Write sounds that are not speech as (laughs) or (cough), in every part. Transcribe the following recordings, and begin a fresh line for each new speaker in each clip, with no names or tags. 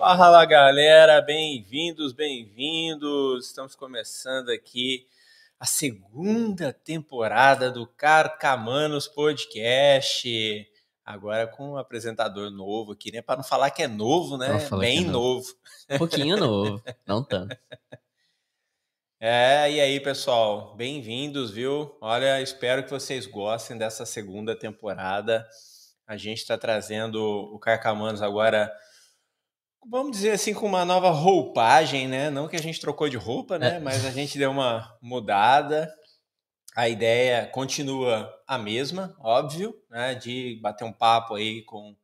Fala galera, bem-vindos, bem-vindos. Estamos começando aqui a segunda temporada do Carcamanos Podcast. Agora com um apresentador novo aqui, né? Para não falar que é novo, né? Bem é novo. novo.
Um pouquinho novo, não tanto. (laughs)
É, e aí, pessoal, bem-vindos, viu? Olha, espero que vocês gostem dessa segunda temporada. A gente está trazendo o Carcamanos agora vamos dizer assim, com uma nova roupagem, né? Não que a gente trocou de roupa, né? É. Mas a gente deu uma mudada. A ideia continua a mesma, óbvio, né? De bater um papo aí com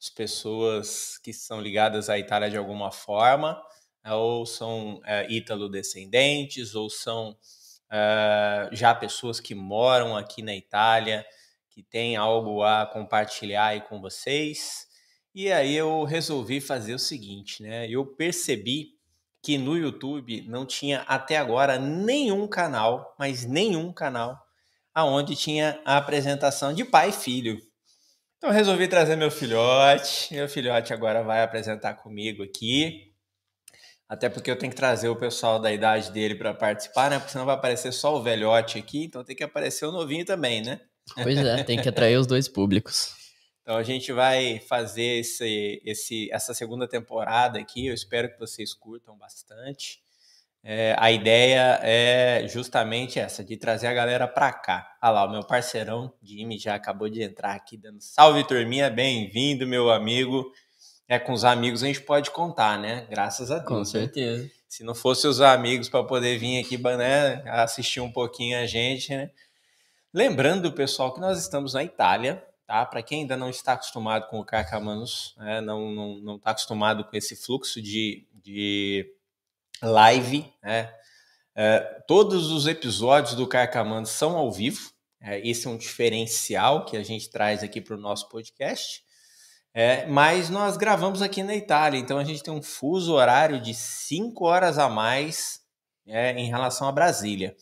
as pessoas que são ligadas à Itália de alguma forma, né? ou são é, ítalo-descendentes, ou são é, já pessoas que moram aqui na Itália, que têm algo a compartilhar aí com vocês. E aí eu resolvi fazer o seguinte, né? Eu percebi que no YouTube não tinha até agora nenhum canal, mas nenhum canal, aonde tinha a apresentação de pai e filho. Então eu resolvi trazer meu filhote. Meu filhote agora vai apresentar comigo aqui. Até porque eu tenho que trazer o pessoal da idade dele para participar, né? Porque senão vai aparecer só o velhote aqui, então tem que aparecer o novinho também, né?
Pois é, tem que atrair os dois públicos. (laughs)
Então a gente vai fazer esse, esse, essa segunda temporada aqui. Eu espero que vocês curtam bastante. É, a ideia é justamente essa, de trazer a galera para cá. Olha lá, o meu parceirão Jimmy já acabou de entrar aqui dando salve, turminha, bem-vindo, meu amigo. É, com os amigos a gente pode contar, né? Graças a Deus.
Com né? certeza. Né?
Se não fosse os amigos para poder vir aqui, né, assistir um pouquinho a gente, né? Lembrando, pessoal, que nós estamos na Itália, tá? Para quem ainda não está acostumado com o Carcamanos, né? não, não, não está acostumado com esse fluxo de, de live, né? É, todos os episódios do Carcamanos são ao vivo. É, esse é um diferencial que a gente traz aqui para o nosso podcast. É, mas nós gravamos aqui na Itália, então a gente tem um fuso horário de 5 horas a mais é, em relação a Brasília.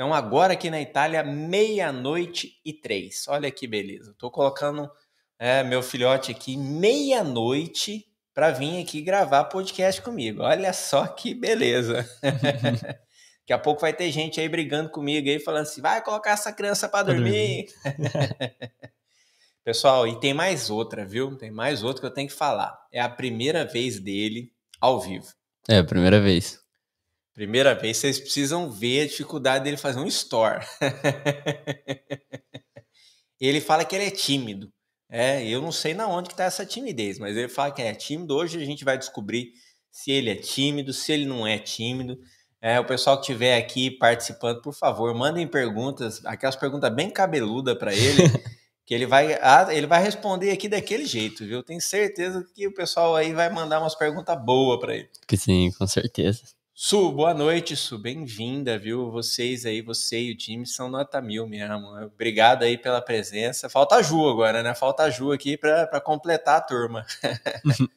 Então, agora aqui na Itália, meia-noite e três. Olha que beleza. Estou colocando é, meu filhote aqui meia-noite para vir aqui gravar podcast comigo. Olha só que beleza. (laughs) Daqui a pouco vai ter gente aí brigando comigo aí, falando assim: vai colocar essa criança para dormir. (laughs) Pessoal, e tem mais outra, viu? Tem mais outra que eu tenho que falar. É a primeira vez dele ao vivo.
É a primeira vez.
Primeira vez, vocês precisam ver a dificuldade dele fazer um store. (laughs) ele fala que ele é tímido. É, eu não sei na onde que tá essa timidez, mas ele fala que é tímido. Hoje a gente vai descobrir se ele é tímido, se ele não é tímido. É, o pessoal que estiver aqui participando, por favor, mandem perguntas, aquelas perguntas bem cabeludas para ele, (laughs) que ele vai, ele vai responder aqui daquele jeito, viu? Tenho certeza que o pessoal aí vai mandar umas perguntas boas para ele.
Que sim, com certeza.
Su, boa noite, Su, bem-vinda, viu? Vocês aí, você e o time são nota mil mesmo. Obrigado aí pela presença. Falta a Ju agora, né? Falta a Ju aqui para completar a turma. (laughs)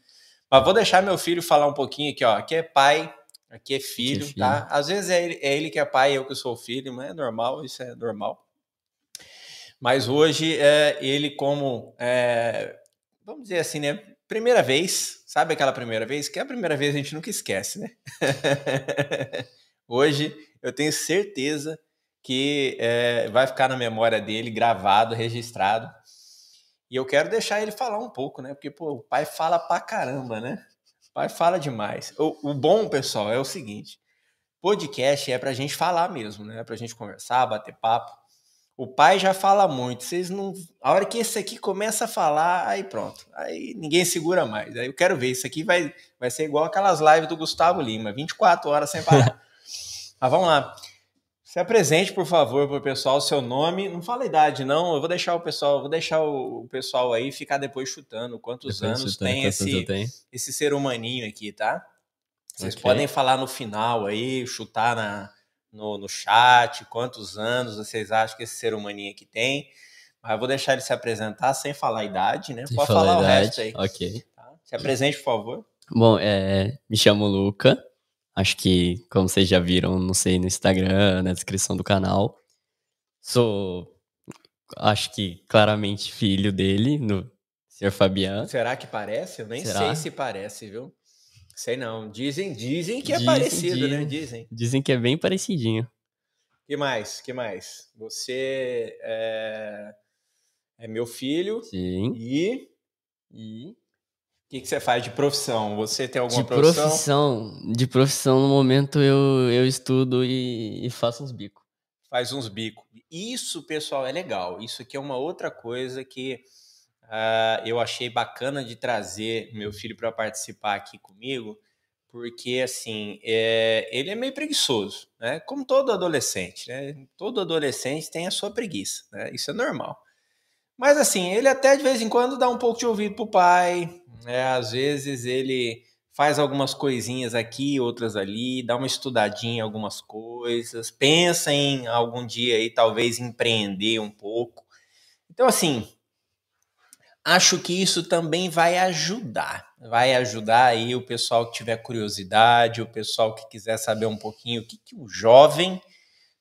Mas vou deixar meu filho falar um pouquinho aqui, ó. Aqui é pai, aqui é filho, aqui é filho. tá? Às vezes é ele, é ele, que é pai e eu que sou filho, mas é normal, isso é normal. Mas hoje é ele como, é, vamos dizer assim, né? Primeira vez, sabe aquela primeira vez? Que é a primeira vez a gente nunca esquece, né? (laughs) Hoje eu tenho certeza que é, vai ficar na memória dele, gravado, registrado. E eu quero deixar ele falar um pouco, né? Porque pô, o pai fala pra caramba, né? O pai fala demais. O, o bom, pessoal, é o seguinte: podcast é pra gente falar mesmo, né? É pra gente conversar, bater papo. O pai já fala muito. Vocês não. A hora que esse aqui começa a falar, aí pronto. Aí ninguém segura mais. Aí eu quero ver. Isso aqui vai, vai ser igual aquelas lives do Gustavo Lima, 24 horas sem parar. Mas (laughs) vamos lá. Se apresente, por favor, para o pessoal, seu nome. Não fala a idade, não. Eu vou deixar o pessoal, vou deixar o, pessoal aí ficar depois chutando quantos depois anos chutando, tem esse, esse ser humaninho aqui, tá? Vocês okay. podem falar no final aí, chutar na, no, no chat, quantos anos vocês acham que esse ser humaninho aqui tem. Mas eu vou deixar ele se apresentar sem falar a idade, né? Pode falar, falar o resto aí.
Ok.
Tá? Se apresente, por favor.
Bom, é, me chamo Luca. Acho que, como vocês já viram, não sei, no Instagram, na descrição do canal. Sou, acho que claramente filho dele, no Sr. Fabiano.
Será que parece? Eu nem Será? sei se parece, viu? Sei não. Dizem, dizem que é dizem, parecido, né? dizem. né? Dizem.
Dizem que é bem parecidinho.
que mais? que mais? Você é, é meu filho.
Sim.
E. E. O que, que você faz de profissão? Você tem alguma
de
profissão?
profissão? De profissão, no momento, eu, eu estudo e, e faço uns bicos.
Faz uns bicos. Isso, pessoal, é legal. Isso aqui é uma outra coisa que uh, eu achei bacana de trazer meu filho para participar aqui comigo, porque assim é, ele é meio preguiçoso, né? Como todo adolescente, né? Todo adolescente tem a sua preguiça, né? Isso é normal. Mas assim, ele até de vez em quando dá um pouco de ouvido pro pai, né? Às vezes ele faz algumas coisinhas aqui, outras ali, dá uma estudadinha em algumas coisas, pensa em algum dia aí talvez empreender um pouco. Então assim, acho que isso também vai ajudar. Vai ajudar aí o pessoal que tiver curiosidade, o pessoal que quiser saber um pouquinho o que, que o jovem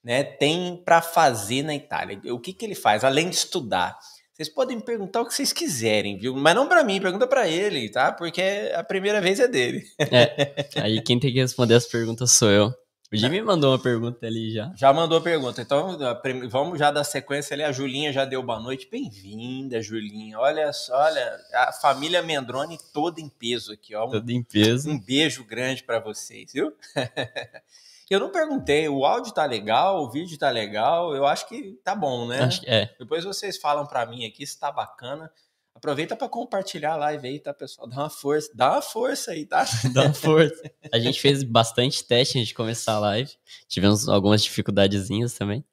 né, tem para fazer na Itália. O que, que ele faz, além de estudar. Vocês podem perguntar o que vocês quiserem, viu? Mas não para mim, pergunta para ele, tá? Porque a primeira vez é dele.
É, aí quem tem que responder as perguntas sou eu. O Jimmy mandou uma pergunta ali já.
Já mandou a pergunta. Então, vamos já dar sequência ali. A Julinha já deu boa noite. Bem-vinda, Julinha. Olha só, olha, a família Mendrone toda em peso aqui, ó.
Toda em peso.
Um beijo grande para vocês, viu? (laughs) Eu não perguntei, o áudio tá legal, o vídeo tá legal, eu acho que tá bom, né?
Acho que é.
Depois vocês falam para mim aqui se tá bacana. Aproveita para compartilhar a live aí, tá, pessoal? Dá uma força, dá uma força aí, tá? (laughs)
Dá uma força. A gente fez bastante teste antes de começar a live. Tivemos algumas dificuldadezinhas também.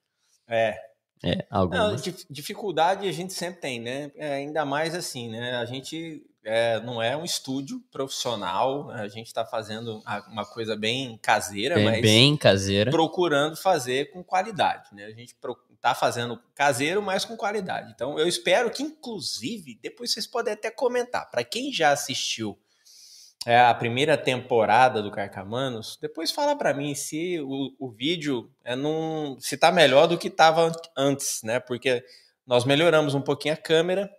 É.
É, algumas.
Não, dificuldade a gente sempre tem, né? É, ainda mais assim, né? A gente é, não é um estúdio profissional, a gente está fazendo uma coisa bem caseira,
bem,
mas
bem caseira.
procurando fazer com qualidade. Né? A gente está fazendo caseiro, mas com qualidade. Então, eu espero que, inclusive, depois vocês podem até comentar. Para quem já assistiu é, a primeira temporada do Carcamanos, depois fala para mim se o, o vídeo é num, se está melhor do que estava antes, né? Porque nós melhoramos um pouquinho a câmera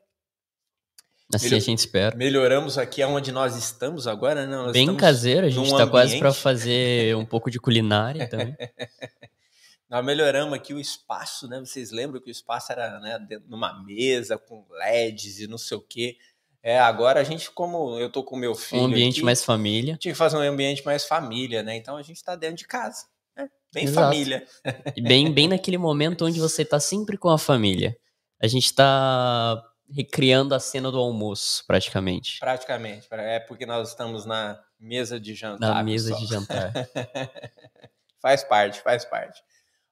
Assim Melhor, a gente espera.
Melhoramos aqui onde nós estamos agora, né? Nós
Bem caseiro, a gente está quase para fazer um pouco de culinária também. (laughs)
nós melhoramos aqui o espaço, né? Vocês lembram que o espaço era né, numa mesa com LEDs e não sei o quê. É, agora a gente, como eu tô com meu filho.
Um ambiente
aqui,
mais família.
Tinha que fazer um ambiente mais família, né? Então a gente está dentro de casa. Né? Bem Exato. família.
E bem, bem naquele momento onde você está sempre com a família. A gente está recriando a cena do almoço, praticamente.
Praticamente. É porque nós estamos na mesa de jantar.
Na mesa pessoal. de jantar. (laughs)
faz parte, faz parte.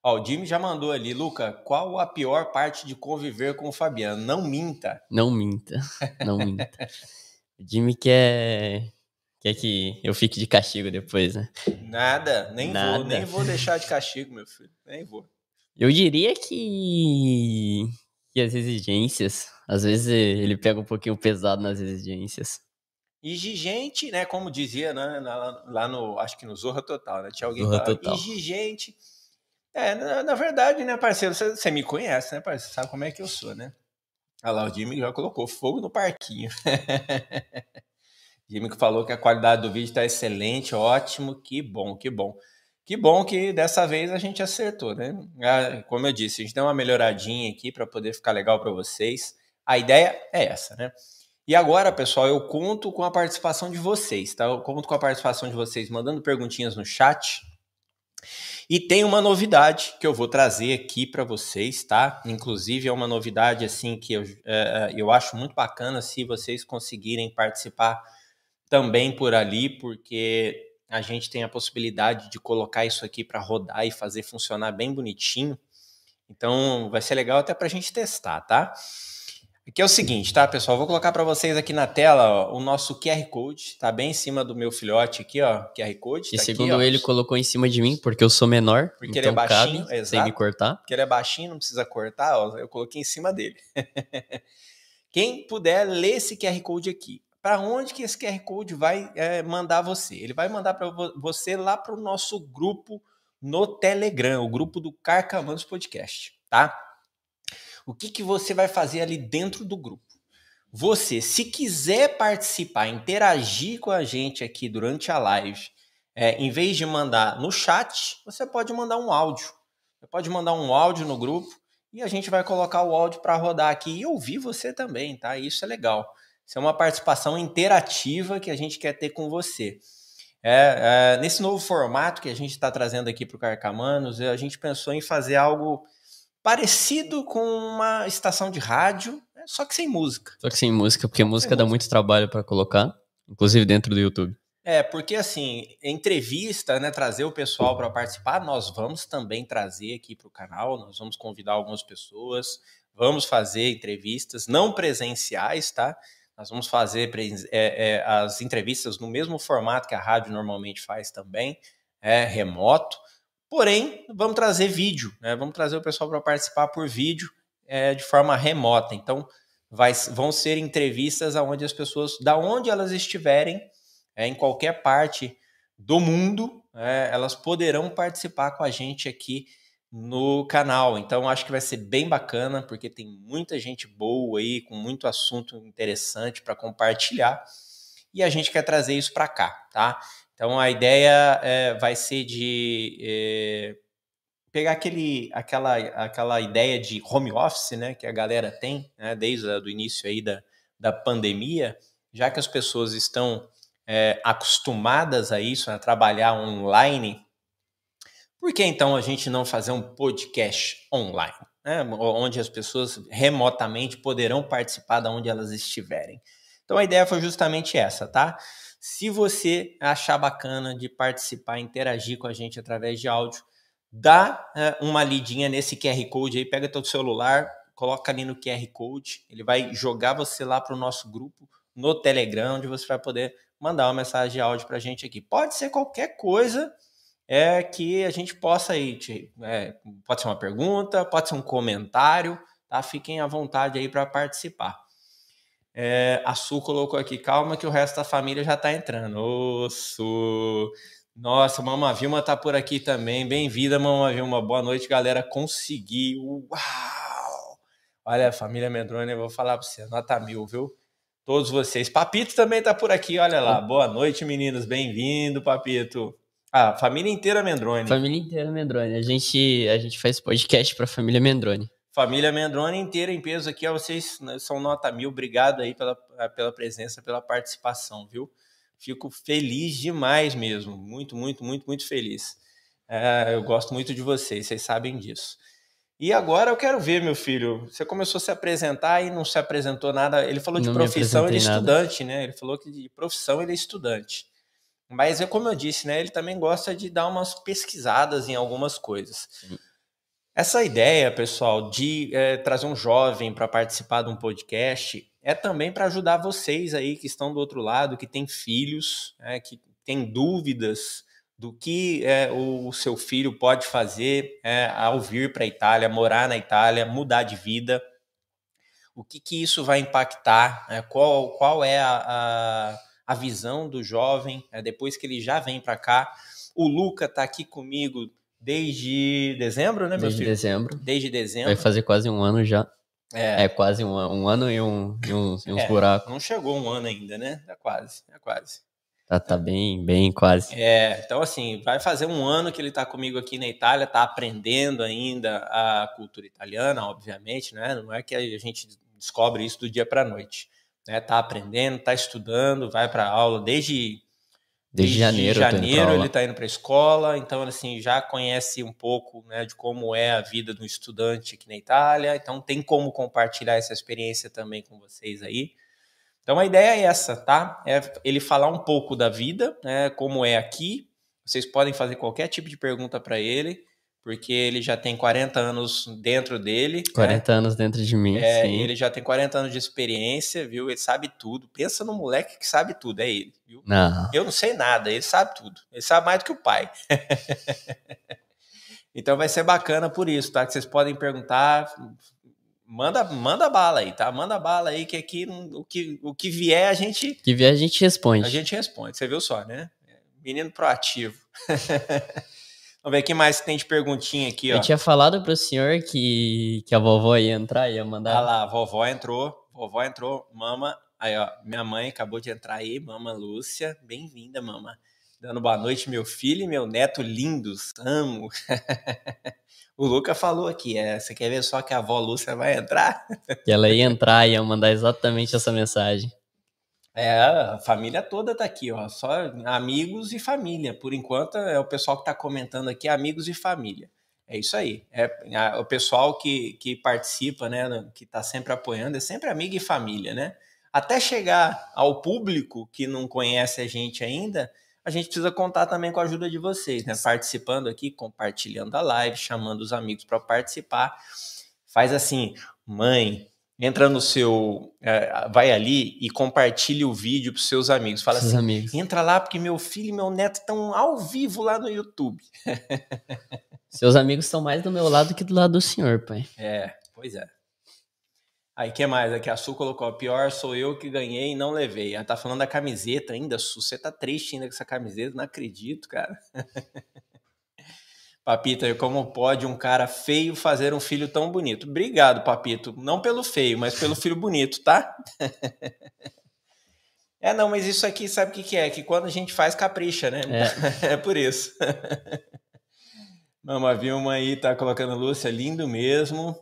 Ó, o Jimmy já mandou ali, Luca, qual a pior parte de conviver com o Fabiano? Não minta.
Não minta. Não minta. (laughs) o Jimmy quer quer que eu fique de castigo depois, né?
Nada, nem Nada. vou, nem vou deixar de castigo, meu filho. Nem vou.
Eu diria que que as exigências, às vezes ele pega um pouquinho pesado nas exigências.
Exigente, né? Como dizia né, lá no, acho que no Zorra Total, né? Tinha alguém
Zorra falava, Total.
exigente. É, na, na, verdade, né, parceiro, você, me conhece, né, parceiro? Sabe como é que eu sou, né? Olha lá, o Jimmy já colocou fogo no parquinho. (laughs) Jimmy que falou que a qualidade do vídeo está excelente, ótimo, que bom, que bom. Que bom que dessa vez a gente acertou, né? Ah, como eu disse, a gente deu uma melhoradinha aqui para poder ficar legal para vocês. A ideia é essa, né? E agora, pessoal, eu conto com a participação de vocês, tá? Eu conto com a participação de vocês mandando perguntinhas no chat. E tem uma novidade que eu vou trazer aqui para vocês, tá? Inclusive é uma novidade assim que eu, é, é, eu acho muito bacana se vocês conseguirem participar também por ali, porque a gente tem a possibilidade de colocar isso aqui para rodar e fazer funcionar bem bonitinho. Então vai ser legal até para a gente testar, tá? Aqui é o seguinte, tá, pessoal? Vou colocar para vocês aqui na tela ó, o nosso QR Code, tá bem em cima do meu filhote aqui, ó, QR Code.
E
tá
segundo
aqui,
ele, colocou em cima de mim, porque eu sou menor,
porque
então
ele é então baixinho,
cabe,
exato,
sem me cortar.
Porque ele é baixinho, não precisa cortar, ó, eu coloquei em cima dele. (laughs) Quem puder, lê esse QR Code aqui para onde que esse QR Code vai é, mandar você? Ele vai mandar para você lá para o nosso grupo no Telegram, o grupo do Carcamanos Podcast, tá? O que, que você vai fazer ali dentro do grupo? Você, se quiser participar, interagir com a gente aqui durante a live, é, em vez de mandar no chat, você pode mandar um áudio. Você pode mandar um áudio no grupo e a gente vai colocar o áudio para rodar aqui e ouvir você também, tá? Isso é legal. Isso é uma participação interativa que a gente quer ter com você. É, é, nesse novo formato que a gente está trazendo aqui para o Carcamanos, a gente pensou em fazer algo parecido com uma estação de rádio, né, só que sem música.
Só que sem música, porque música dá música. muito trabalho para colocar, inclusive dentro do YouTube.
É, porque assim, entrevista, né, trazer o pessoal para participar, nós vamos também trazer aqui para o canal, nós vamos convidar algumas pessoas, vamos fazer entrevistas não presenciais, tá? Nós vamos fazer é, é, as entrevistas no mesmo formato que a rádio normalmente faz também, é remoto. Porém, vamos trazer vídeo, né? Vamos trazer o pessoal para participar por vídeo é, de forma remota. Então, vai, vão ser entrevistas aonde as pessoas, da onde elas estiverem, é, em qualquer parte do mundo, é, elas poderão participar com a gente aqui no canal. Então acho que vai ser bem bacana, porque tem muita gente boa aí, com muito assunto interessante para compartilhar. E a gente quer trazer isso para cá, tá? Então a ideia é, vai ser de é, pegar aquele, aquela, aquela ideia de home office, né, que a galera tem, né, desde o início aí da, da pandemia, já que as pessoas estão é, acostumadas a isso, a trabalhar online, por que então a gente não fazer um podcast online, né, onde as pessoas remotamente poderão participar de onde elas estiverem? Então a ideia foi justamente essa, tá? Se você achar bacana de participar, interagir com a gente através de áudio, dá é, uma lidinha nesse QR Code aí, pega teu celular, coloca ali no QR Code, ele vai jogar você lá para o nosso grupo no Telegram, onde você vai poder mandar uma mensagem de áudio para a gente aqui. Pode ser qualquer coisa é que a gente possa aí, te, é, pode ser uma pergunta, pode ser um comentário, tá? Fiquem à vontade aí para participar. É, a Su colocou aqui, calma que o resto da família já está entrando. Ô, Su! Nossa, Mama Vilma tá por aqui também. Bem-vinda, Mama Vilma. Boa noite, galera. Conseguiu. Uau! Olha, família Mendrone, eu vou falar para você, nota mil, viu? todos vocês. Papito também está por aqui, olha lá. Boa noite, meninos. Bem-vindo, Papito. Ah, família inteira Mendrone.
Família inteira Mendrone. A gente, a gente faz podcast para família Mendrone.
Família Mendrone inteira em peso aqui, vocês né, são nota mil. Obrigado aí pela, pela presença, pela participação, viu? Fico feliz demais mesmo. Muito, muito, muito, muito feliz. É, eu gosto muito de vocês, vocês sabem disso. E agora eu quero ver, meu filho. Você começou a se apresentar e não se apresentou nada. Ele falou de não profissão, ele é estudante, né? Ele falou que de profissão ele é estudante. Mas, como eu disse, né? Ele também gosta de dar umas pesquisadas em algumas coisas. Sim. Essa ideia, pessoal, de é, trazer um jovem para participar de um podcast é também para ajudar vocês aí que estão do outro lado, que têm filhos, é, que têm dúvidas do que é, o seu filho pode fazer é, ao vir para a Itália, morar na Itália, mudar de vida, o que, que isso vai impactar, é, qual, qual é a, a, a, visão do jovem é, depois que ele já vem para cá. O Luca está aqui comigo desde dezembro, né, meu
desde
filho?
dezembro.
Desde dezembro.
Vai fazer quase um ano já. É, é quase um, um ano e, um, e uns, e uns é, buracos.
Não chegou um ano ainda, né? É quase, é quase.
Tá, tá bem, bem quase.
É, então assim, vai fazer um ano que ele está comigo aqui na Itália, está aprendendo ainda a cultura italiana, obviamente, né? Não é que a gente descobre isso do dia para noite, né? Tá aprendendo, tá estudando, vai para aula desde
desde, desde janeiro,
janeiro ele está indo para a escola, então assim já conhece um pouco, né, de como é a vida do estudante aqui na Itália, então tem como compartilhar essa experiência também com vocês aí. Então a ideia é essa, tá? É ele falar um pouco da vida, né, como é aqui. Vocês podem fazer qualquer tipo de pergunta para ele, porque ele já tem 40 anos dentro dele.
40 né? anos dentro de mim,
é,
sim.
Ele já tem 40 anos de experiência, viu? Ele sabe tudo. Pensa no moleque que sabe tudo, é ele, viu?
Não.
Eu não sei nada, ele sabe tudo. Ele sabe mais do que o pai. (laughs) então vai ser bacana por isso, tá? Que vocês podem perguntar, manda, manda bala aí, tá? Manda bala aí, que aqui o que, o que vier a gente.
que vier a gente responde.
A gente responde, você viu só, né? Menino proativo. (laughs) Vamos ver o que mais tem de perguntinha aqui, ó.
Eu tinha falado pro senhor que, que a vovó ia entrar, ia mandar.
Ah lá, a vovó entrou. vovó entrou, mama. Aí, ó, minha mãe acabou de entrar aí, mama Lúcia. Bem-vinda, mama. Dando boa noite, meu filho e meu neto lindos. Amo. (laughs) o Luca falou aqui, é, você quer ver só que a avó Lúcia vai entrar?
Que ela ia entrar e ia mandar exatamente essa mensagem.
É, a família toda tá aqui, ó. Só amigos e família. Por enquanto, é o pessoal que tá comentando aqui, amigos e família. É isso aí. É, o pessoal que, que participa, né, que tá sempre apoiando, é sempre amigo e família, né? Até chegar ao público que não conhece a gente ainda, a gente precisa contar também com a ajuda de vocês, né? Participando aqui, compartilhando a live, chamando os amigos para participar. Faz assim, mãe, entra no seu, é, vai ali e compartilha o vídeo para seus amigos. Fala
Seus
assim,
amigos.
entra lá porque meu filho e meu neto estão ao vivo lá no YouTube. (laughs)
Seus amigos estão mais do meu lado que do lado do senhor, pai.
É, pois é. Aí, que mais? Aqui a Su colocou, pior sou eu que ganhei e não levei. Ela tá falando da camiseta ainda, Su, você tá triste ainda com essa camiseta? Não acredito, cara. (laughs) Papito, como pode um cara feio fazer um filho tão bonito? Obrigado, Papito. Não pelo feio, mas pelo filho bonito, tá? (laughs) É, não, mas isso aqui, sabe o que, que é? Que quando a gente faz, capricha, né? É, (laughs) é por isso. (laughs) Mama Vilma aí tá colocando Lúcia, lindo mesmo.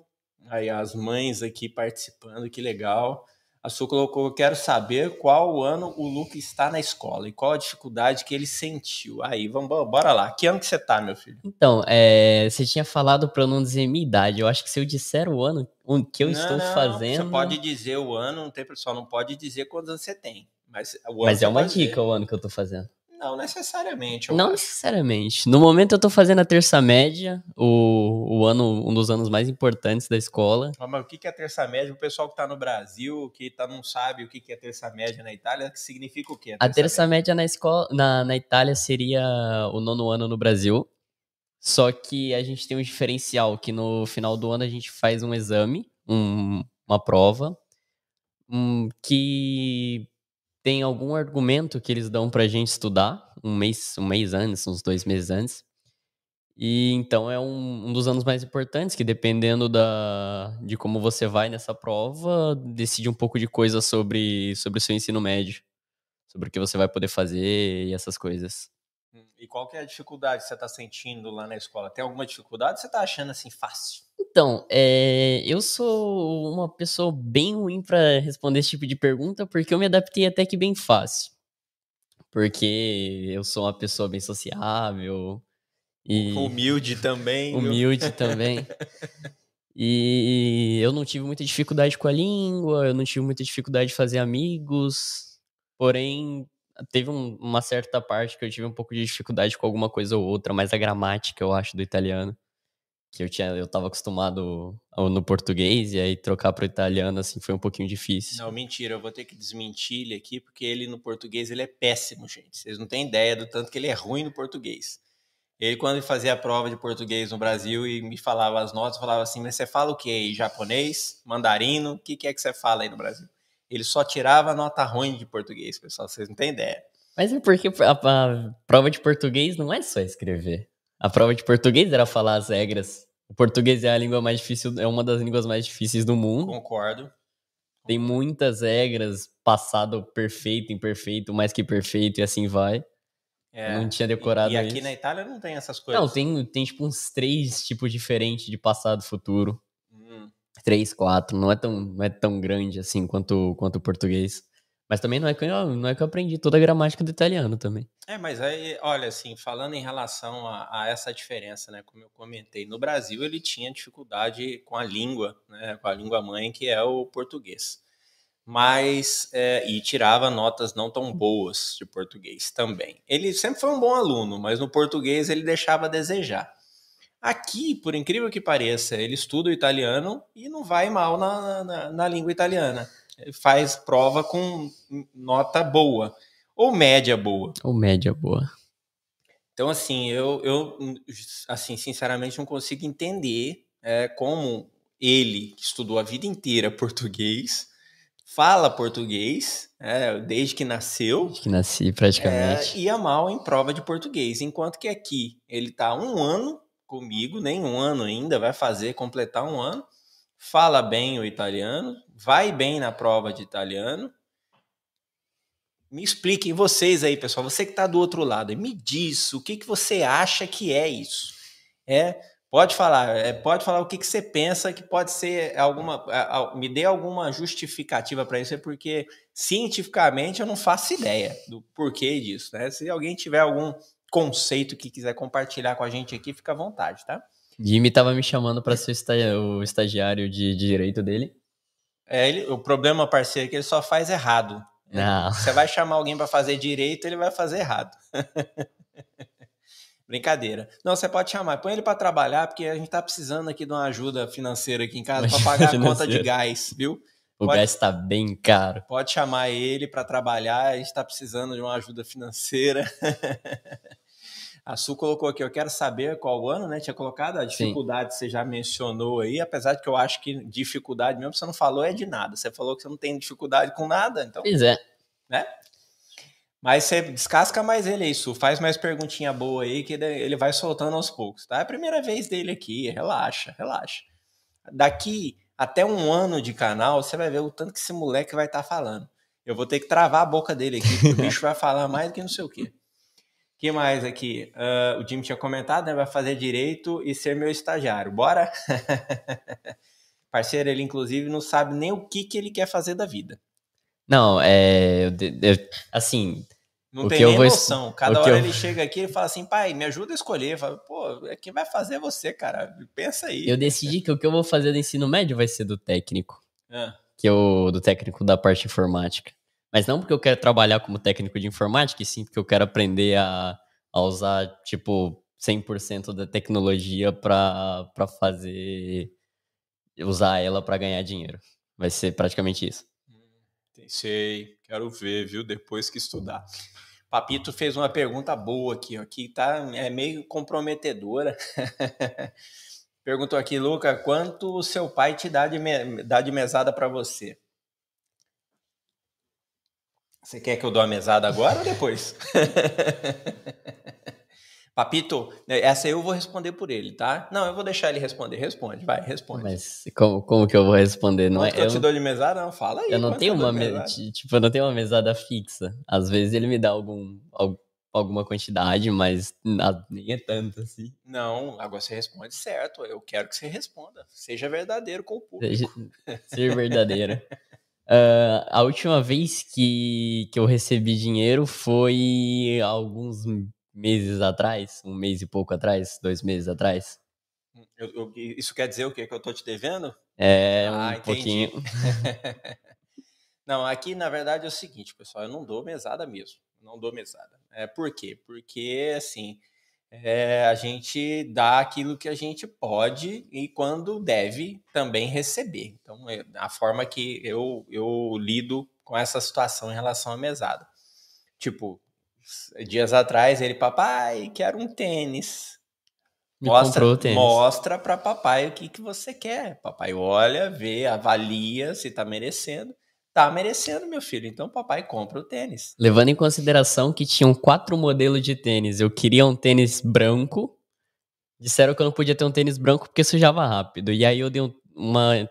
Aí as mães aqui participando, que legal. A Su colocou, quero saber qual ano o Luca está na escola e qual a dificuldade que ele sentiu. Aí, vamos, bora lá. Que ano que você tá, meu filho?
Então, é, você tinha falado pra eu não dizer minha idade. Eu acho que se eu disser o ano o que eu
Não,
estou
não,
fazendo.
Você pode dizer o ano, não tem pessoal, não pode dizer quantos anos você tem. Mas, o ano
Mas é uma
dizer.
dica o ano que eu tô fazendo.
Não necessariamente.
Não
acho.
necessariamente. No momento eu tô fazendo a terça média, o, o ano, um dos anos mais importantes da escola.
Ah, Mas o que é terça média? O pessoal que está no Brasil, que tá, não sabe o que é terça média na Itália, que significa o quê?
A terça média na escola, na, na Itália seria o nono ano no Brasil. Só que a gente tem um diferencial que no final do ano a gente faz um exame, um- uma prova, um, que tem algum argumento que eles dão pra gente estudar, um mês, um mês antes, uns dois meses antes. E então é um, um dos anos mais importantes, que dependendo da, de como você vai nessa prova, decide um pouco de coisa sobre, sobre o seu ensino médio. Sobre o que você vai poder fazer e essas coisas.
E qual que é a dificuldade que você está sentindo lá na escola? Tem alguma dificuldade ou você está achando assim fácil?
Então, é, eu sou uma pessoa bem ruim pra responder esse tipo de pergunta, porque eu me adaptei até que bem fácil. Porque eu sou uma pessoa bem sociável e
Humilde também.
humilde (laughs) também. E eu não tive muita dificuldade com a língua, eu não tive muita dificuldade de fazer amigos. Porém, teve um- uma certa parte que eu tive um pouco de dificuldade com alguma coisa ou outra, mais a gramática, eu acho, do italiano. Que eu tinha, eu tava acostumado no português, e aí trocar pro italiano, assim, foi um pouquinho difícil.
Não, mentira, eu vou ter que desmentir ele aqui, porque ele no português ele é péssimo, gente. Vocês não têm ideia do tanto que ele é ruim no português. Ele, quando fazia a prova de português no Brasil e me falava as notas, falava assim: Mas você fala o quê? Japonês? Mandarino? O que, que é que você fala aí no Brasil? Ele só tirava nota ruim de português, pessoal. Vocês não têm ideia.
Mas é porque a, a prova de português não é só escrever. A prova de português era falar as regras. O português é a língua mais difícil, é uma das línguas mais difíceis do mundo.
Concordo.
Tem muitas regras, passado perfeito, imperfeito, mais que perfeito e assim vai.
É.
Não tinha decorado
E aqui
isso.
na Itália não tem essas coisas.
Não, tem, tem tipo uns três tipos diferentes de passado e futuro.
Hum.
Três, quatro. Não é tão, não é tão grande assim quanto, quanto o português. Mas também não é, que eu, não é que eu aprendi toda a gramática do italiano também.
É, mas aí, olha, assim, falando em relação a, a essa diferença, né, como eu comentei, no Brasil ele tinha dificuldade com a língua, né, com a língua mãe, que é o português. Mas, é, e tirava notas não tão boas de português também. Ele sempre foi um bom aluno, mas no português ele deixava a desejar. Aqui, por incrível que pareça, ele estuda o italiano e não vai mal na, na, na língua italiana. Ele faz prova com nota boa, ou média boa.
Ou média boa.
Então, assim, eu, eu assim, sinceramente, não consigo entender é, como ele, que estudou a vida inteira português, fala português, é, desde que nasceu,
Acho que nasci
é,
praticamente.
ia mal em prova de português. Enquanto que aqui ele está um ano comigo, nem um ano ainda, vai fazer, completar um ano, fala bem o italiano, vai bem na prova de italiano. Me expliquem vocês aí, pessoal, você que está do outro lado, me diz o que, que você acha que é isso. É, pode falar, é, pode falar o que, que você pensa que pode ser alguma. Me dê alguma justificativa para isso, é porque cientificamente eu não faço ideia do porquê disso. Né? Se alguém tiver algum conceito que quiser compartilhar com a gente aqui, fica à vontade, tá?
Jimmy tava me chamando para ser o estagiário de, de direito dele.
É, ele, o problema, parceiro, é que ele só faz errado.
Não.
Você vai chamar alguém para fazer direito, ele vai fazer errado. (laughs) Brincadeira. Não, você pode chamar, põe ele para trabalhar, porque a gente tá precisando aqui de uma ajuda financeira aqui em casa para pagar a (laughs) conta de gás, viu?
O pode, gás está bem caro.
Pode chamar ele para trabalhar, a gente está precisando de uma ajuda financeira. (laughs) A Su colocou aqui, eu quero saber qual ano, né? Tinha colocado a dificuldade, Sim. você já mencionou aí, apesar de que eu acho que dificuldade mesmo você não falou é de nada. Você falou que você não tem dificuldade com nada, então.
Pois é.
Né? Mas você descasca mais ele aí, Su. Faz mais perguntinha boa aí, que ele vai soltando aos poucos, tá? É a primeira vez dele aqui, relaxa, relaxa. Daqui até um ano de canal, você vai ver o tanto que esse moleque vai estar tá falando. Eu vou ter que travar a boca dele aqui, porque o (laughs) bicho vai falar mais do que não sei o quê que mais aqui? Uh, o Jim tinha comentado, né? Vai fazer direito e ser meu estagiário. Bora? (laughs) Parceiro, ele inclusive não sabe nem o que, que ele quer fazer da vida.
Não, é. Eu, eu, assim.
Não tem nem vou... noção. Cada hora eu... ele chega aqui e fala assim, pai, me ajuda a escolher. Fala, Pô, é quem vai fazer você, cara. Pensa aí.
Eu decidi que o que eu vou fazer do ensino médio vai ser do técnico.
Ah.
Que é o do técnico da parte informática. Mas não porque eu quero trabalhar como técnico de informática, e sim porque eu quero aprender a, a usar, tipo, 100% da tecnologia para fazer. usar ela para ganhar dinheiro. Vai ser praticamente isso.
Sei, quero ver, viu? Depois que estudar. Papito fez uma pergunta boa aqui, ó, que tá, é meio comprometedora. (laughs) Perguntou aqui, Luca, quanto o seu pai te dá de, me, dá de mesada para você? Você quer que eu dou a mesada agora ou depois? (laughs) Papito, essa eu vou responder por ele, tá? Não, eu vou deixar ele responder. Responde, vai, responde.
Mas como, como que eu vou responder?
Não é, que eu, eu te dou de mesada? Não, fala aí.
Eu não tenho uma me... tipo, eu não tenho uma mesada fixa. Às vezes ele me dá algum, alguma quantidade, mas nem é tanto assim.
Não, agora você responde certo. Eu quero que você responda. Seja verdadeiro com o público.
Seja, ser verdadeiro. (laughs) Uh, a última vez que, que eu recebi dinheiro foi alguns meses atrás, um mês e pouco atrás, dois meses atrás.
Eu, eu, isso quer dizer o quê? Que eu tô te devendo?
É, ah, um entendi. pouquinho. (laughs)
não, aqui na verdade é o seguinte, pessoal, eu não dou mesada mesmo. Não dou mesada. É, por quê? Porque, assim, é, a gente dá aquilo que a gente pode e quando deve também receber. Então, é a forma que eu, eu lido com essa situação em relação à mesada. Tipo, dias atrás ele, papai, quero um tênis.
Me mostra, tênis.
mostra para papai o que, que você quer. Papai olha, vê, avalia se tá merecendo tá merecendo, meu filho. Então papai compra o tênis.
Levando em consideração que tinham quatro modelos de tênis. Eu queria um tênis branco. Disseram que eu não podia ter um tênis branco porque sujava rápido. E aí eu dei uma,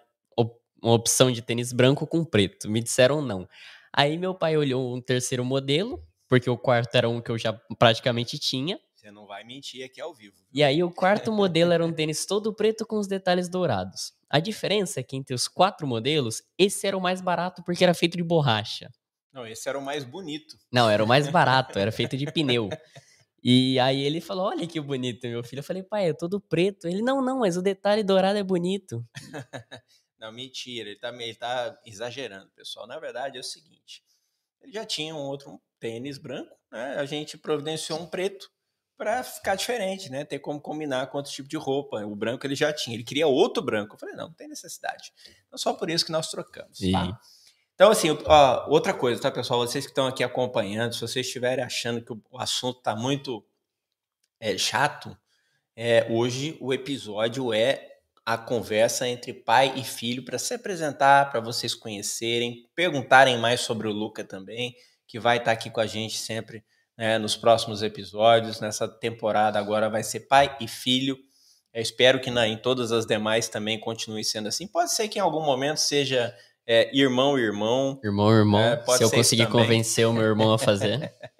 uma opção de tênis branco com preto. Me disseram não. Aí meu pai olhou um terceiro modelo, porque o quarto era um que eu já praticamente tinha.
Você não vai mentir aqui ao vivo.
E aí o quarto (laughs) modelo era um tênis todo preto com os detalhes dourados. A diferença é que entre os quatro modelos, esse era o mais barato porque era feito de borracha.
Não, esse era o mais bonito.
Não, era o mais (laughs) barato, era feito de pneu. E aí ele falou: Olha que bonito, meu filho. Eu falei, pai, é todo preto. Ele, não, não, mas o detalhe dourado é bonito. (laughs)
não, mentira, ele tá, ele tá exagerando, pessoal. Na verdade é o seguinte: ele já tinha um outro tênis branco, né? A gente providenciou um preto para ficar diferente, né? Ter como combinar com outro tipo de roupa. O branco ele já tinha, ele queria outro branco. Eu falei, não, não tem necessidade. Então, só por isso que nós trocamos. Tá? Então, assim, ó, outra coisa, tá, pessoal? Vocês que estão aqui acompanhando, se vocês estiverem achando que o assunto está muito é, chato, é, hoje o episódio é a conversa entre pai e filho para se apresentar, para vocês conhecerem, perguntarem mais sobre o Luca também, que vai estar tá aqui com a gente sempre né, nos próximos episódios. Nessa temporada agora vai ser pai e filho. Eu espero que na, em todas as demais também continue sendo assim. Pode ser que em algum momento seja é, irmão, irmão.
Irmão, irmão. É, se eu conseguir convencer o meu irmão a fazer. (laughs)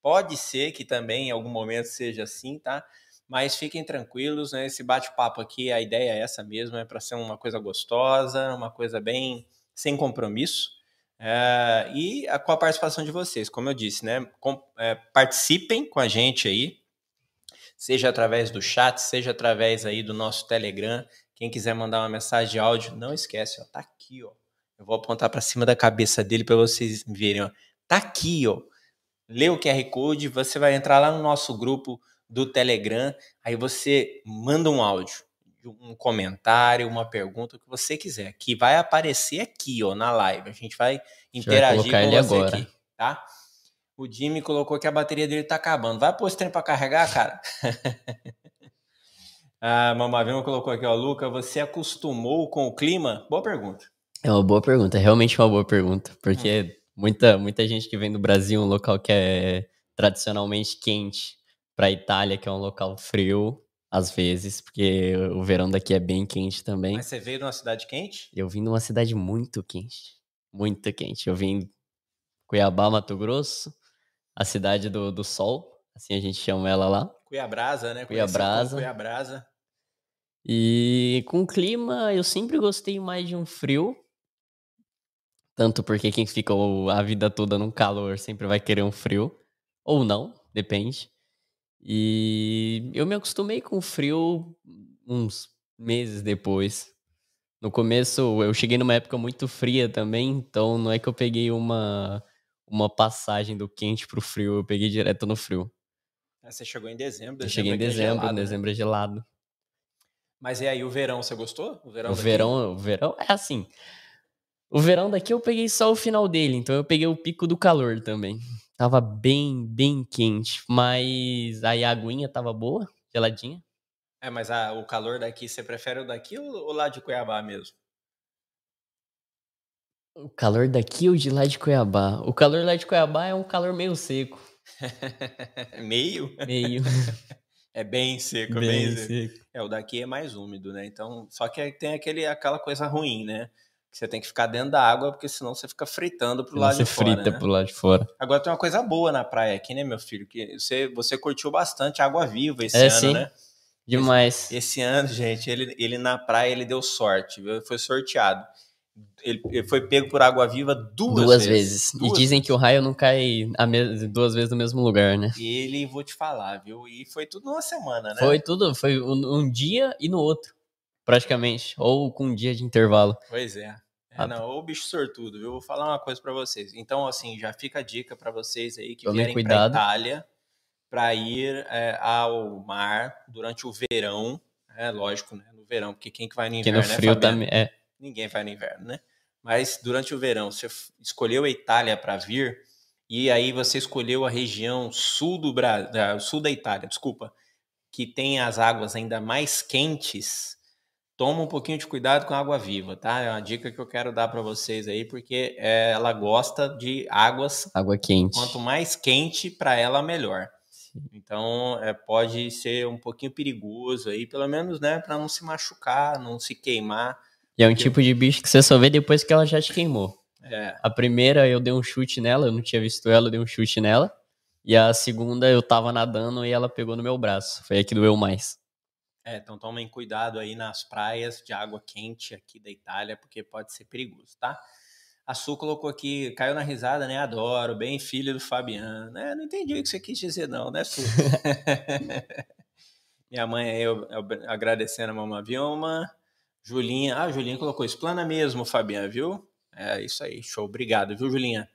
pode ser que também em algum momento seja assim, tá? Mas fiquem tranquilos, né? Esse bate-papo aqui, a ideia é essa mesmo, é para ser uma coisa gostosa, uma coisa bem sem compromisso. É, e a, com a participação de vocês, como eu disse, né? Com, é, participem com a gente aí, seja através do chat, seja através aí do nosso Telegram. Quem quiser mandar uma mensagem de áudio, não esquece, ó, tá aqui, ó. Eu vou apontar para cima da cabeça dele para vocês verem, ó. Tá aqui, ó. Lê o QR Code, você vai entrar lá no nosso grupo do Telegram, aí você manda um áudio, um comentário, uma pergunta, o que você quiser, que vai aparecer aqui, ó, na live. A gente vai interagir com você agora. aqui, tá? O Jimmy colocou que a bateria dele tá acabando. Vai pôr esse trem pra carregar, cara? (laughs) a Mamavima colocou aqui, ó, Luca, você acostumou com o clima? Boa pergunta.
É uma boa pergunta, é realmente uma boa pergunta, porque hum. muita, muita gente que vem do Brasil, um local que é tradicionalmente quente, para Itália, que é um local frio, às vezes, porque o verão daqui é bem quente também.
Mas você veio de uma cidade quente?
Eu vim de uma cidade muito quente. Muito quente. Eu vim Cuiabá, Mato Grosso, a cidade do, do sol, assim a gente chama ela lá.
Cuiabrasa, né?
Cuiabrasa.
Cuiabrasa.
E com o clima, eu sempre gostei mais de um frio. Tanto porque quem fica a vida toda num calor sempre vai querer um frio. Ou não, depende. E eu me acostumei com o frio uns meses depois. No começo, eu cheguei numa época muito fria também, então não é que eu peguei uma, uma passagem do quente pro frio, eu peguei direto no frio.
Ah, você chegou em dezembro,
dezembro eu cheguei em dezembro, é gelado, né? dezembro é gelado.
Mas e aí, o verão, você gostou?
O verão, o verão, o verão é assim. O verão daqui eu peguei só o final dele, então eu peguei o pico do calor também. Tava bem, bem quente, mas aí a aguinha tava boa, geladinha.
É, mas a, o calor daqui, você prefere o daqui ou, ou lá de Cuiabá mesmo?
O calor daqui ou de lá de Cuiabá? O calor lá de Cuiabá é um calor meio seco. (laughs)
meio?
Meio. (laughs)
é bem seco, bem, bem seco. seco. É, o daqui é mais úmido, né? Então, só que tem aquele, aquela coisa ruim, né? Você tem que ficar dentro da água, porque senão você fica fritando pro lado de fora. Você frita
né? pro lado de fora.
Agora tem uma coisa boa na praia aqui, né, meu filho? Que você, você curtiu bastante água viva esse é, ano, sim. né?
Demais.
Esse, esse, ano, gente, ele, ele na praia ele deu sorte, viu? foi sorteado. Ele, ele, foi pego por água viva duas,
duas vezes. vezes. Duas e dizem que o raio não cai duas vezes no mesmo lugar, né?
E ele, vou te falar, viu? E foi tudo numa semana, né?
Foi tudo, foi um, um dia e no outro, praticamente. Ou com um dia de intervalo.
Pois é. É, não, o bicho sortudo, viu? Vou falar uma coisa para vocês. Então, assim, já fica a dica para vocês aí que Tome vierem para Itália para ir é, ao mar durante o verão. É lógico, né? No verão, porque quem que vai no inverno,
no frio né, também é.
Ninguém vai no inverno, né? Mas durante o verão, você escolheu a Itália para vir e aí você escolheu a região sul do Brasil, sul da Itália, desculpa, que tem as águas ainda mais quentes toma um pouquinho de cuidado com a água viva, tá? É uma dica que eu quero dar para vocês aí, porque é, ela gosta de águas.
Água quente.
Quanto mais quente, para ela, melhor. Então, é, pode ser um pouquinho perigoso aí, pelo menos, né, para não se machucar, não se queimar.
E é um tipo de bicho que você só vê depois que ela já te queimou. É. A primeira eu dei um chute nela, eu não tinha visto ela, eu dei um chute nela. E a segunda eu tava nadando e ela pegou no meu braço. Foi aí que doeu mais.
É, então tomem cuidado aí nas praias de água quente aqui da Itália, porque pode ser perigoso, tá? A Su colocou aqui, caiu na risada, né? Adoro, bem filho do Fabiano. É, não entendi o que você quis dizer, não, né, Su? (laughs) Minha mãe aí eu, eu, agradecendo a Mama Vilma. Julinha, ah, Julinha colocou, explana mesmo, Fabiano, viu? É isso aí, show. Obrigado, viu, Julinha?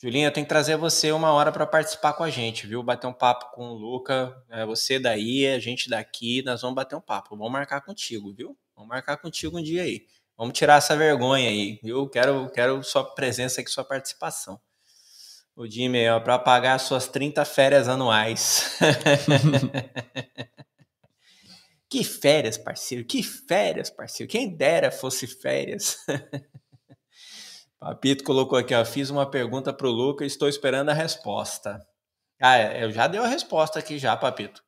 Julinha, eu tenho que trazer você uma hora para participar com a gente, viu? Bater um papo com o Luca, é, você daí, a gente daqui, nós vamos bater um papo. Vamos marcar contigo, viu? Vamos marcar contigo um dia aí. Vamos tirar essa vergonha aí, viu? Quero, quero sua presença aqui, sua participação. O Jimmy, para pagar suas 30 férias anuais. (laughs) que férias, parceiro, que férias, parceiro. Quem dera fosse férias. (laughs) Papito colocou aqui, ó, fiz uma pergunta para o Luca estou esperando a resposta. Ah, é, eu já dei a resposta aqui já, Papito.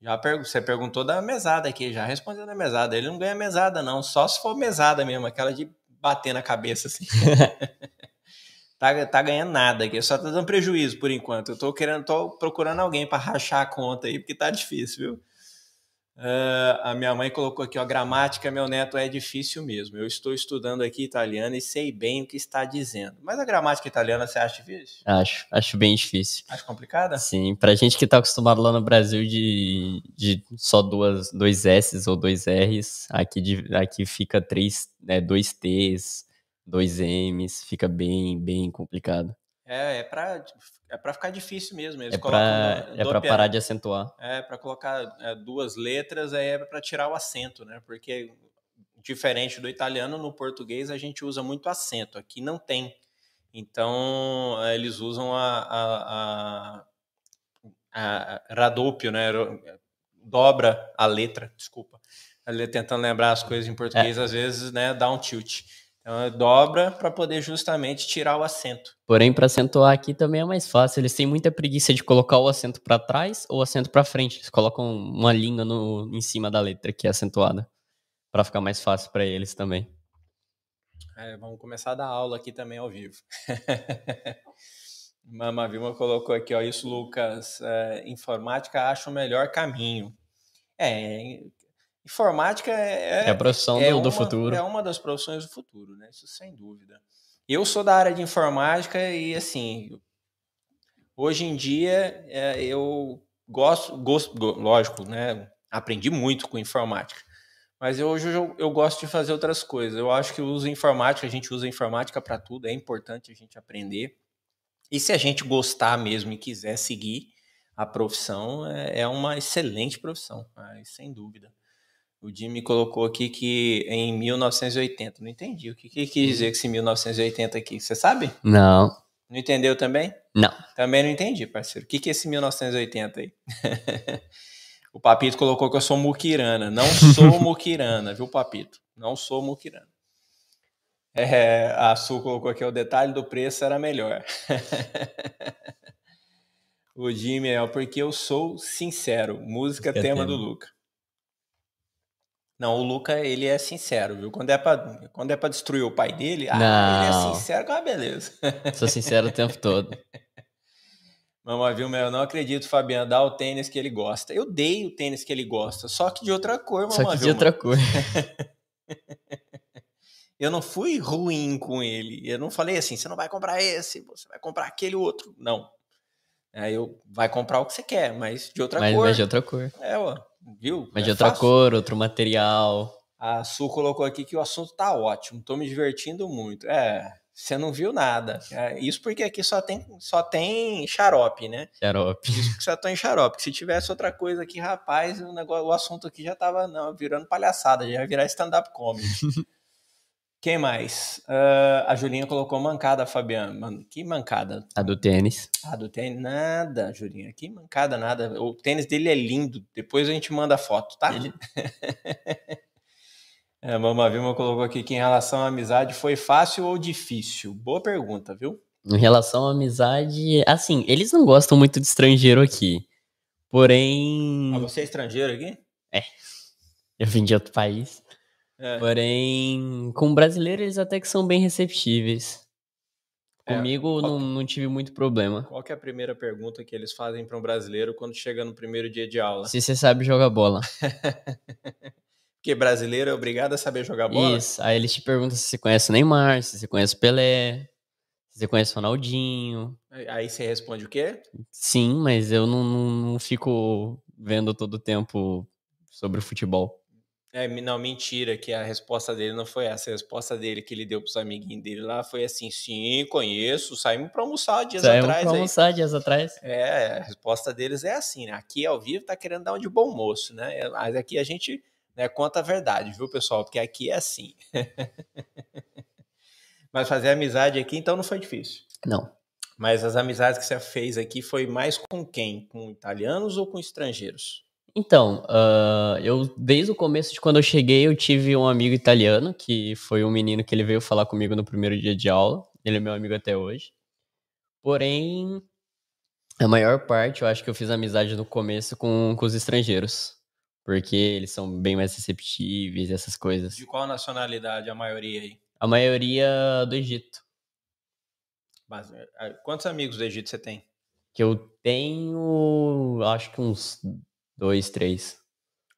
Já. Você perguntou da mesada aqui, já respondeu da mesada. Ele não ganha mesada, não, só se for mesada mesmo, aquela de bater na cabeça assim. (laughs) tá, tá ganhando nada aqui, só tá dando prejuízo por enquanto. Eu tô querendo, tô procurando alguém para rachar a conta aí, porque tá difícil, viu? Uh, a minha mãe colocou aqui, ó, gramática, meu neto, é difícil mesmo. Eu estou estudando aqui italiano e sei bem o que está dizendo. Mas a gramática italiana você acha difícil?
Acho, acho bem difícil.
Acho complicada?
Sim, pra gente que tá acostumado lá no Brasil de, de só duas, dois S's ou dois R's, aqui, de, aqui fica três, né, dois T's, dois M's, fica bem, bem complicado.
É, é pra é para ficar difícil mesmo. Eles
é para é para parar de acentuar.
É para colocar é, duas letras aí é para tirar o acento, né? Porque diferente do italiano, no português a gente usa muito acento. Aqui não tem. Então é, eles usam a, a, a, a radópio, né? Dobra a letra, desculpa. Tentando lembrar as coisas em português, é. às vezes, né, dá um tilt. Então, dobra para poder justamente tirar o acento.
Porém, para acentuar aqui também é mais fácil. Eles têm muita preguiça de colocar o acento para trás ou o acento para frente. Eles colocam uma linha no, em cima da letra que é acentuada, para ficar mais fácil para eles também.
É, vamos começar a dar aula aqui também ao vivo. (laughs) Mama Vilma colocou aqui, ó, isso, Lucas. É, informática acha o melhor caminho. É, Informática é,
é a profissão é do, uma, do, futuro.
É uma das profissões do futuro, né? Isso sem dúvida. Eu sou da área de informática e, assim, hoje em dia é, eu gosto, gosto, lógico, né? Aprendi muito com informática. Mas eu, hoje eu, eu gosto de fazer outras coisas. Eu acho que o uso informática, a gente usa informática para tudo, é importante a gente aprender. E se a gente gostar mesmo e quiser seguir a profissão, é, é uma excelente profissão, sem dúvida. O Jimmy colocou aqui que em 1980. Não entendi. O que, que quis dizer com esse 1980 aqui? Você sabe?
Não.
Não entendeu também?
Não.
Também não entendi, parceiro. O que, que é esse 1980 aí? (laughs) o Papito colocou que eu sou muquirana. Não sou (laughs) muquirana, viu, Papito? Não sou muquirana. É, a Su colocou aqui o detalhe do preço era melhor. (laughs) o Jimmy é porque eu sou sincero. Música tema do Luca. Não, o Luca, ele é sincero, viu? Quando é pra, quando é pra destruir o pai dele, ah, ele é sincero com a beleza. (laughs)
Sou sincero o tempo todo. (laughs)
Mamãe, viu, meu? Eu não acredito, Fabiano, dá o tênis que ele gosta. Eu dei o tênis que ele gosta, só que de outra cor, mamãe.
Só que de outra cor. (laughs)
eu não fui ruim com ele. Eu não falei assim, você não vai comprar esse, você vai comprar aquele outro. Não. Aí eu vai comprar o que você quer, mas de outra
mas,
cor.
Mas de outra cor.
É, ó viu?
Mas é de outra fácil. cor, outro material.
A Su colocou aqui que o assunto tá ótimo, tô me divertindo muito. É, você não viu nada. É, isso porque aqui só tem, só tem xarope, né?
Xarope.
Isso porque só tem xarope. Se tivesse outra coisa aqui, rapaz, o, negócio, o assunto aqui já tava não, virando palhaçada, já ia virar stand-up comedy. (laughs) Quem mais? Uh, a Julinha colocou mancada, Fabiano. Mano, que mancada.
A do tênis.
A do tênis, nada, Julinha. Que mancada, nada. O tênis dele é lindo. Depois a gente manda foto, tá? Ele... (laughs) é, Mama Vilma colocou aqui que em relação à amizade foi fácil ou difícil? Boa pergunta, viu?
Em relação à amizade, assim, eles não gostam muito de estrangeiro aqui. Porém.
Ah, você é estrangeiro aqui?
É. Eu vim de outro país. É. Porém, com brasileiro eles até que são bem receptíveis. É, Comigo não, não tive muito problema.
Qual é a primeira pergunta que eles fazem para um brasileiro quando chega no primeiro dia de aula?
Se você sabe jogar bola. (laughs)
Porque brasileiro é obrigado a saber jogar bola?
Isso. Aí eles te perguntam se você conhece o Neymar, se você conhece o Pelé, se você conhece o Ronaldinho.
Aí você responde o quê?
Sim, mas eu não, não, não fico vendo todo o tempo sobre o futebol.
É, não, mentira, que a resposta dele não foi essa. A resposta dele que ele deu pros amiguinhos dele lá foi assim: sim, conheço, saímos pra almoçar dias saímos atrás.
Saímos pra almoçar aí. dias atrás.
É, a resposta deles é assim, né? Aqui ao vivo tá querendo dar um de bom moço, né? Mas aqui a gente né, conta a verdade, viu, pessoal? Porque aqui é assim. (laughs) Mas fazer amizade aqui, então, não foi difícil.
Não.
Mas as amizades que você fez aqui foi mais com quem? Com italianos ou com estrangeiros?
Então, uh, eu desde o começo de quando eu cheguei, eu tive um amigo italiano, que foi um menino que ele veio falar comigo no primeiro dia de aula. Ele é meu amigo até hoje. Porém, A maior parte, eu acho que eu fiz amizade no começo com, com os estrangeiros. Porque eles são bem mais receptíveis, essas coisas.
De qual nacionalidade a maioria aí?
A maioria do Egito.
Mas, é, quantos amigos do Egito você tem?
Que eu tenho, acho que uns dois, três.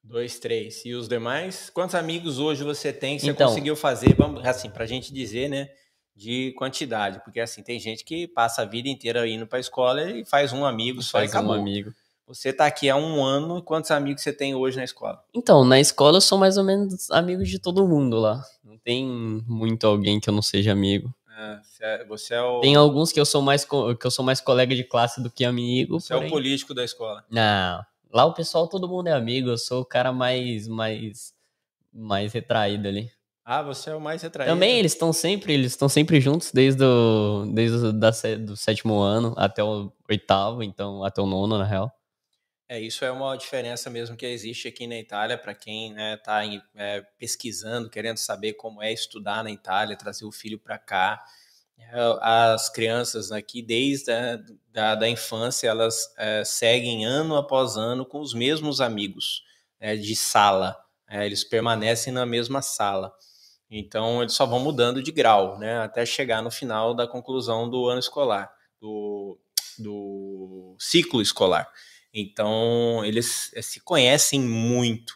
Dois, três. E os demais? Quantos amigos hoje você tem que você
Então-
conseguiu fazer, vamos, assim, pra gente dizer, né, de quantidade? Porque, assim, tem gente que passa a vida inteira indo pra escola e faz um amigo só
Faz
e acabou.
um amigo.
Você tá aqui há um ano, quantos amigos você tem hoje na escola?
Então, na escola eu sou mais ou menos amigo de todo mundo lá. Não tem muito alguém que eu não seja amigo.
É, você é- você é o,
Tem alguns que eu sou mais que eu sou mais colega de classe do que amigo.
você é o
porém-
político da escola.
Não. Lá o pessoal todo mundo é amigo, eu sou o cara mais mais mais retraído ali.
Ah, você é o mais retraído.
Também eles estão sempre, eles estão sempre juntos desde o desde o da, do sétimo ano até o oitavo, então até o nono na real.
É, isso é uma diferença mesmo que existe aqui na Itália para quem está pesquisando, querendo saber como é estudar na Itália, trazer o filho para cá. É, as crianças aqui, desde a da, da infância, elas é, seguem ano após ano com os mesmos amigos é, de sala. É, eles permanecem na mesma sala. Então, eles só vão mudando de grau, né, até chegar no final da conclusão do ano escolar, do, do ciclo escolar. Então, eles eh, se conhecem muito.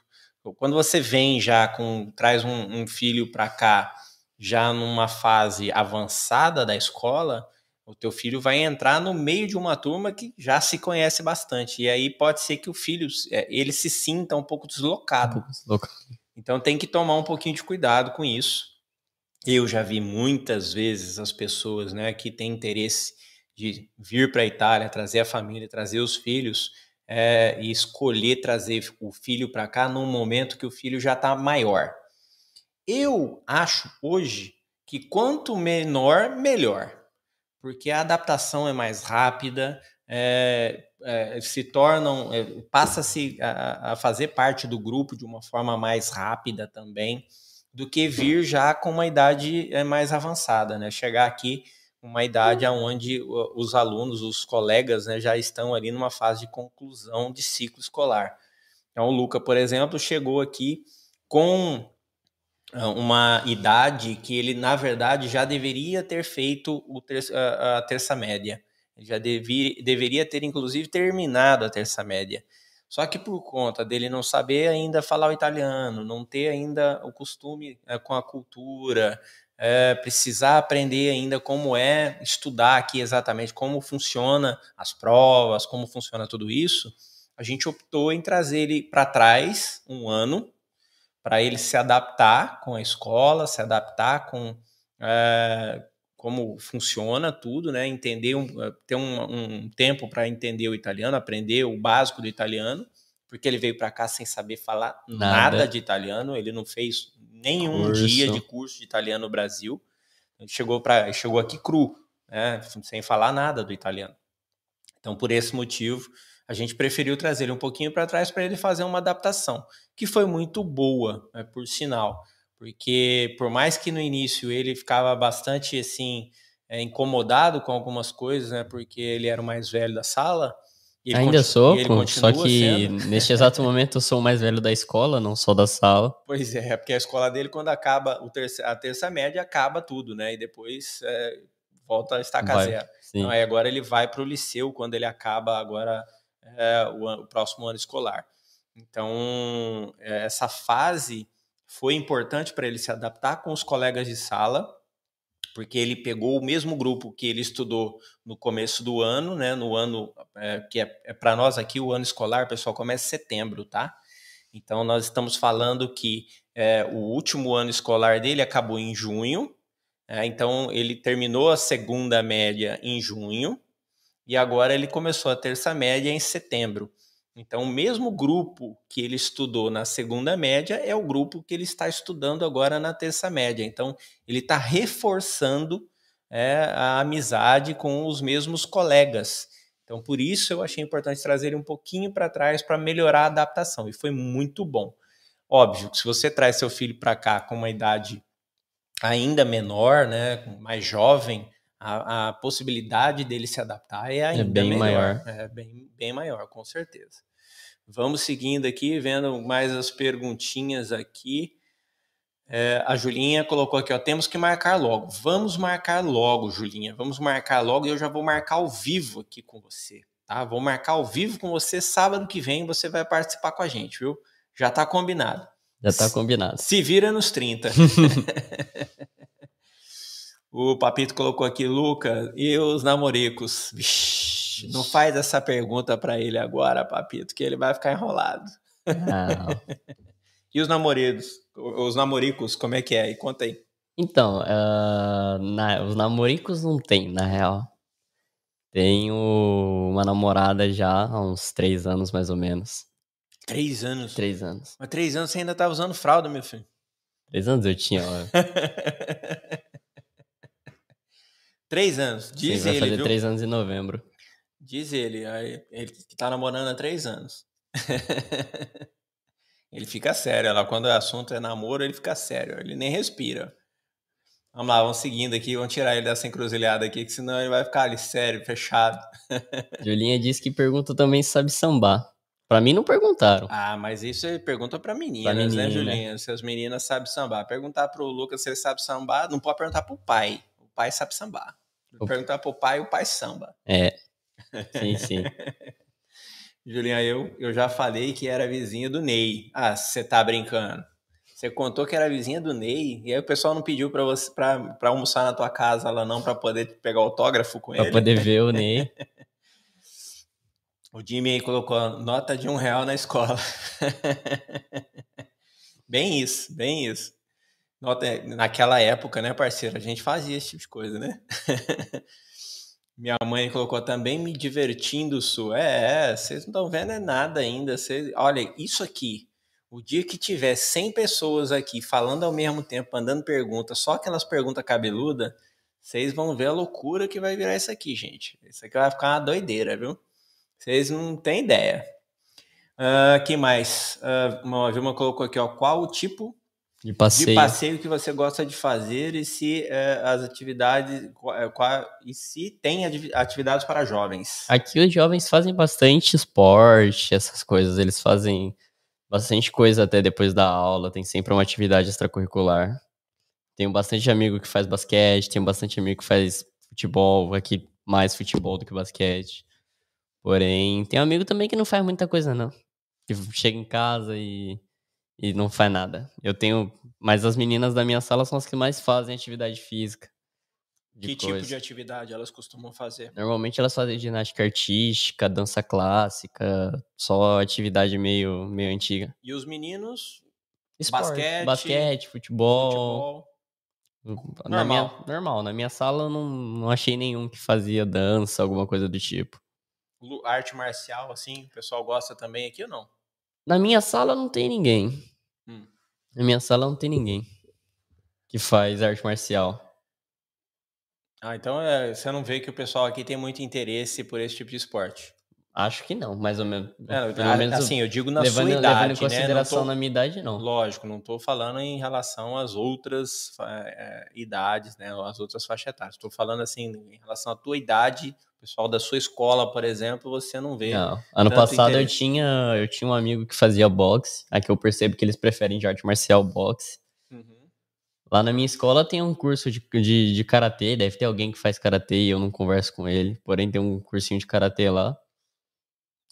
Quando você vem já com, traz um, um filho para cá, já numa fase avançada da escola, o teu filho vai entrar no meio de uma turma que já se conhece bastante. E aí pode ser que o filho, eh, ele se sinta um pouco deslocado.
Louco.
Então tem que tomar um pouquinho de cuidado com isso. Eu já vi muitas vezes as pessoas né, que têm interesse de vir para a Itália, trazer a família, trazer os filhos é, e escolher trazer o filho para cá num momento que o filho já está maior. Eu acho hoje que quanto menor, melhor, porque a adaptação é mais rápida, é, é, se tornam, é, passa-se a, a, fazer parte do grupo de uma forma mais rápida também, do que vir já com uma idade mais avançada, né? Chegar aqui uma idade onde os alunos, os colegas, né, já estão ali numa fase de conclusão de ciclo escolar. Então, o Luca, por exemplo, chegou aqui com uma idade que ele, na verdade, já deveria ter feito a terça média ele já devia, deveria ter, inclusive, terminado a terça média. Só que por conta dele não saber ainda falar o italiano, não ter ainda o costume é, com a cultura, é, precisar aprender ainda como é estudar aqui exatamente como funciona as provas, como funciona tudo isso, a gente optou em trazer ele para trás um ano para ele se adaptar com a escola, se adaptar com é, como funciona tudo, né? Entender, um, ter um, um tempo para entender o italiano, aprender o básico do italiano, porque ele veio para cá sem saber falar nada. nada. de italiano, ele não fez nenhum curso. dia de curso de italiano no Brasil. Ele chegou para, chegou aqui cru, né? Sem falar nada do italiano. Então, por esse motivo, a gente preferiu trazer ele um pouquinho para trás para ele fazer uma adaptação, que foi muito boa, né, por sinal porque por mais que no início ele ficava bastante assim é, incomodado com algumas coisas, né? Porque ele era o mais velho da sala.
Ainda sou, só que sendo. neste exato momento eu sou o mais velho da escola, não só da sala.
Pois é, porque a escola dele, quando acaba o terça, a terça média, acaba tudo, né? E depois é, volta a estacar zero. Então, aí agora ele vai para o liceu quando ele acaba agora é, o, o próximo ano escolar. Então, é, essa fase foi importante para ele se adaptar com os colegas de sala, porque ele pegou o mesmo grupo que ele estudou no começo do ano, né? No ano é, que é, é para nós aqui o ano escolar, pessoal, começa em setembro, tá? Então nós estamos falando que é, o último ano escolar dele acabou em junho, é, então ele terminou a segunda média em junho e agora ele começou a terça média em setembro. Então, o mesmo grupo que ele estudou na segunda média é o grupo que ele está estudando agora na terça média. Então, ele está reforçando é, a amizade com os mesmos colegas. Então, por isso eu achei importante trazer ele um pouquinho para trás para melhorar a adaptação. E foi muito bom. Óbvio que se você traz seu filho para cá com uma idade ainda menor, né, mais jovem, a, a possibilidade dele se adaptar é ainda
bem
melhor.
maior.
É bem, bem maior, com certeza. Vamos seguindo aqui, vendo mais as perguntinhas aqui. É, a Julinha colocou aqui, ó, temos que marcar logo. Vamos marcar logo, Julinha. Vamos marcar logo e eu já vou marcar ao vivo aqui com você, tá? Vou marcar ao vivo com você sábado que vem, você vai participar com a gente, viu? Já tá combinado.
Já tá combinado.
Se vira nos 30. (laughs) o Papito colocou aqui, Luca, e os namoricos? Vixe, não faz essa pergunta para ele agora, Papito, que ele vai ficar enrolado. (laughs) E os namoridos? Os namoricos, como é que é? E conta aí.
Então, ah, na- os namoricos não tem, na real. Tenho uma namorada já há uns três anos, mais ou menos.
Três anos.
Três anos.
Mas três anos você ainda tá usando fralda, meu filho.
Três anos eu tinha, ó. (laughs)
três anos.
Sim,
Diz
vai
ele,
fazer
viu?
três anos em novembro.
Diz ele. Ele que tá namorando há três anos. (laughs) ele fica sério. Lá, quando o assunto é namoro, ele fica sério. Ele nem respira. Vamos lá, vamos seguindo aqui. Vamos tirar ele dessa encruzilhada aqui, que senão ele vai ficar ali sério, fechado. (laughs)
Julinha disse que pergunta também se sabe sambar. Pra mim não perguntaram.
Ah, mas isso é pergunta para meninas,
menina,
né,
né?
Julinha? Se as meninas sabem sambar. Perguntar pro Lucas se ele sabe sambar, não pode perguntar pro pai. O pai sabe sambar.
O-
Perguntar pro pai, o pai samba.
É. Sim, sim. (laughs)
Julinha, eu, eu já falei que era vizinha do Ney. Ah, você tá brincando. Você contou que era vizinha do Ney, e aí o pessoal não pediu pra você pra almoçar na tua casa lá não, pra poder pegar autógrafo com
Pra
ele.
poder ver o Ney. (laughs)
O Jimmy aí colocou nota de um real na escola. (laughs) bem isso, bem isso. Naquela época, né, parceiro? A gente fazia esse tipo de coisa, né? (laughs) Minha mãe colocou também me divertindo, Su. É, é, vocês não estão vendo é nada ainda. Vocês, olha, isso aqui. O dia que tiver 100 pessoas aqui falando ao mesmo tempo, mandando perguntas, só aquelas perguntas cabeludas, vocês vão ver a loucura que vai virar isso aqui, gente. Isso aqui vai ficar uma doideira, viu? Vocês não têm ideia. Ah, que mais? Ah, uma Vilma colocou aqui, ó. Qual o tipo
De
de
passeio.
passeio que você gosta de fazer e se eh, as atividades eh, e se tem atividades para jovens?
Aqui os jovens fazem bastante esporte, essas coisas. Eles fazem bastante coisa até depois da aula. Tem sempre uma atividade extracurricular. Tenho bastante amigo que faz basquete, tenho bastante amigo que faz futebol. Aqui mais futebol do que basquete. Porém, tem amigo também que não faz muita coisa, não. Que chega em casa e, e não faz nada. Eu tenho. Mas as meninas da minha sala são as que mais fazem atividade física.
que tipo
coisa.
de atividade elas costumam fazer?
Normalmente elas fazem ginástica artística, dança clássica, só atividade meio, meio antiga.
E os meninos,
Esporte,
Basquete,
basquete, futebol.
futebol.
Na
Normal.
minha, normal. Na minha sala eu não, não achei nenhum que fazia dança, alguma coisa do tipo.
arte marcial, assim, o pessoal gosta também aqui ou não?
Na minha sala não tem ninguém.
Hum.
Na minha sala não tem ninguém que faz arte marcial.
Ah, então é, você não vê que o pessoal aqui tem muito interesse por esse tipo de esporte.
Acho que não, mais ou menos.
É,
Pelo menos
assim, eu digo na
levando,
sua
levando
idade,
em
né?
consideração
Não tô-
na minha idade, não.
Lógico, não estou falando em relação às outras eh, idades, né? As outras faixas etárias. Estou falando assim, em relação à tua idade, o pessoal da sua escola, por exemplo, você não vê.
Não. Ano passado eu tinha, eu tinha um amigo que fazia boxe. Aqui eu percebo que eles preferem de arte marcial boxe.
Uhum.
Lá na minha escola tem um curso de, de, de karatê. Deve ter alguém que faz karatê e eu não converso com ele. Porém, tem um cursinho de karatê lá.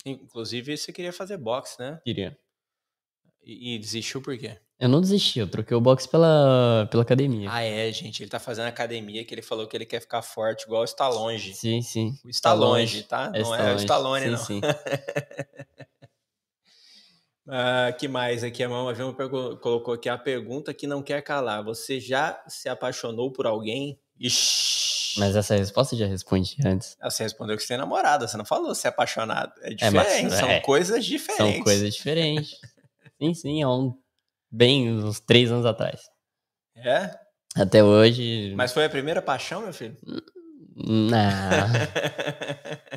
Inclusive, você queria fazer boxe, né?
Queria.
E, e desistiu por quê?
Eu não desisti, eu troquei o boxe pela, pela academia.
Ah, é, gente. Ele tá fazendo academia que ele falou que ele quer ficar forte, igual o Stallone.
Sim, sim.
O Stallone, tá? não é o Stallone,
sim,
não.
Sim. (laughs)
Ah, que mais aqui? A Mama Vilma colocou aqui a pergunta que não quer calar. Você já se apaixonou por alguém? Ixi.
Mas essa resposta eu já respondi antes.
Você respondeu que você tem namorada, você não falou se é apaixonado. É
É, mas-
diferente, são
é.
coisas diferentes.
São coisas diferentes. sim, sim, há um, bem uns três anos atrás.
É?
Até hoje.
Mas foi a primeira paixão, meu filho?
Não. (laughs)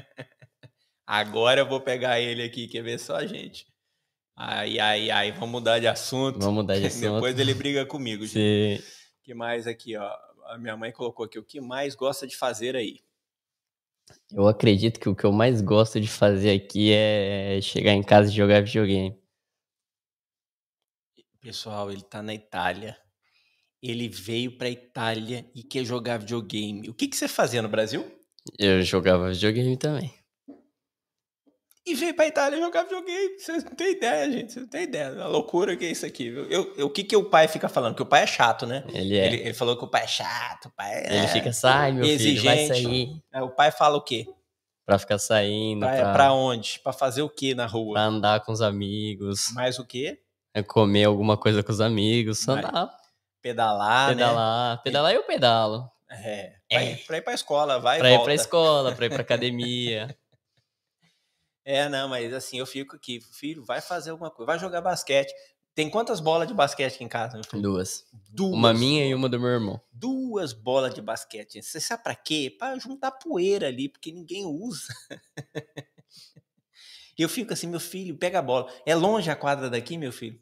Agora eu vou pegar ele aqui, quer ver só, gente? Ai, ai, ai, vamos mudar de assunto.
Vamos mudar de (laughs) assunto.
Depois ele briga comigo, gente.
Sim.
que mais aqui, ó? A minha mãe colocou aqui, o que mais gosta de fazer aí?
Eu acredito que o que eu mais gosto de fazer aqui é chegar em casa e jogar videogame.
Pessoal, ele tá na Itália. Ele veio pra Itália e quer jogar videogame. O que, que você fazia no Brasil?
Eu jogava videogame também.
E veio pra Itália jogar videogame. Vocês não tem ideia, gente. Vocês não tem ideia. A loucura que é isso aqui. viu? Eu, eu- o que, que o pai fica falando? Que o pai é chato, né?
Ele é.
Ele, ele falou que o pai é chato. O pai é...
Ele fica, sai, meu filho, vai
exigente.
sair.
É, O pai fala o quê?
Pra ficar saindo,
Pra,
pra,
pra onde? Pra fazer o quê na rua?
pra andar com os amigos,
Mais o quê?
é comer alguma coisa com os amigos, andar,
Pedalar, né?
pedalar. Pedalar eu pedalo.
É. Pra,
É.
Ir, pra ir pra escola, vai
Pra
e
ir
volta.
pra escola, pra ir pra (laughs) academia.
É, não, mas assim, eu fico aqui, filho, vai fazer alguma coisa, vai jogar basquete. Tem quantas bolas de basquete aqui em casa, meu filho?
Duas.
Duas.
Uma minha e uma do meu irmão.
Duas bolas de basquete. Você sabe pra quê? Pra juntar poeira ali, porque ninguém usa. E (laughs) eu fico assim, meu filho, pega a bola. É longe a quadra daqui, meu filho?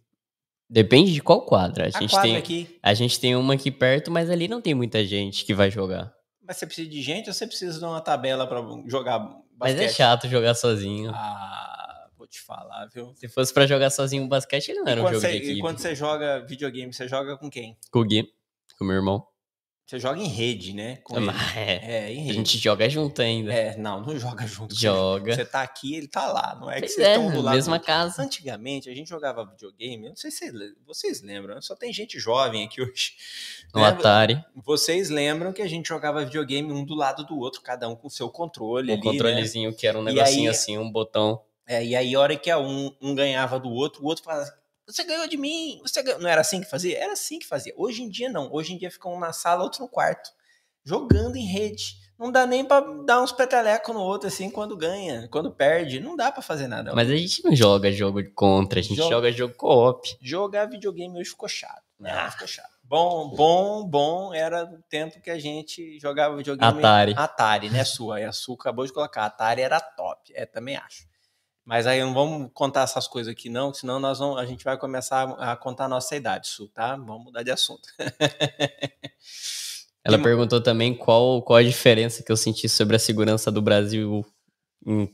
Depende de qual quadra. A
A
gente,
quadra
tem,
aqui.
a gente tem uma aqui perto, mas ali não tem muita gente que vai jogar.
Mas você precisa de gente ou você precisa de uma tabela pra jogar
Mas
basquete?
é chato jogar sozinho.
Ah, vou te falar, viu?
Se fosse pra jogar sozinho basquete, ele não era
e,
um jogo
você,
de
e
equipe.
quando você joga videogame, você joga com quem?
Com o Gui, com o meu irmão.
Você joga em rede, né?
Mas é,
É, em
a
rede.
gente joga junto ainda.
É, não, não joga junto.
Joga.
Você tá aqui, ele tá lá. Não é que
Pois
vocês
é,
estão do lado.
mesma casa.
Antigamente, a gente jogava videogame. Eu não sei se vocês le- vocês lembram. Só tem gente jovem aqui hoje.
No
né?
Atari,
Vocês lembram que a gente jogava videogame um do lado do outro, cada um com seu controle
um
ali, né?
controlezinho que era um negocinho
aí-
assim, um botão.
É, e aí, a hora que a um, um ganhava do outro, o outro falava você ganhou de mim, você ganhou. Não era assim que fazia? Era assim que fazia. Hoje em dia, não. Hoje em dia ficam um na sala, outro no quarto, jogando em rede. Não dá nem pra dar uns petelecos no outro, assim, quando ganha. Quando perde, não dá pra fazer nada.
Mas a gente não joga jogo de contra, a gente
Joga.
joga jogo co-op.
Jogar videogame hoje ficou chato. Né?
Ah.
Ficou chato. Bom, bom, bom era o tempo que a gente jogava videogame.
Atari.
Atari, né, sua? E a Su acabou de colocar. Atari era top. É, também acho. Mas aí não vamos contar essas coisas aqui, não, senão nós vamos, a gente vai começar a contar a nossa idade, Su, tá? Vamos mudar de assunto. (laughs)
Ela perguntou também qual, qual a diferença que eu senti sobre a segurança do Brasil em,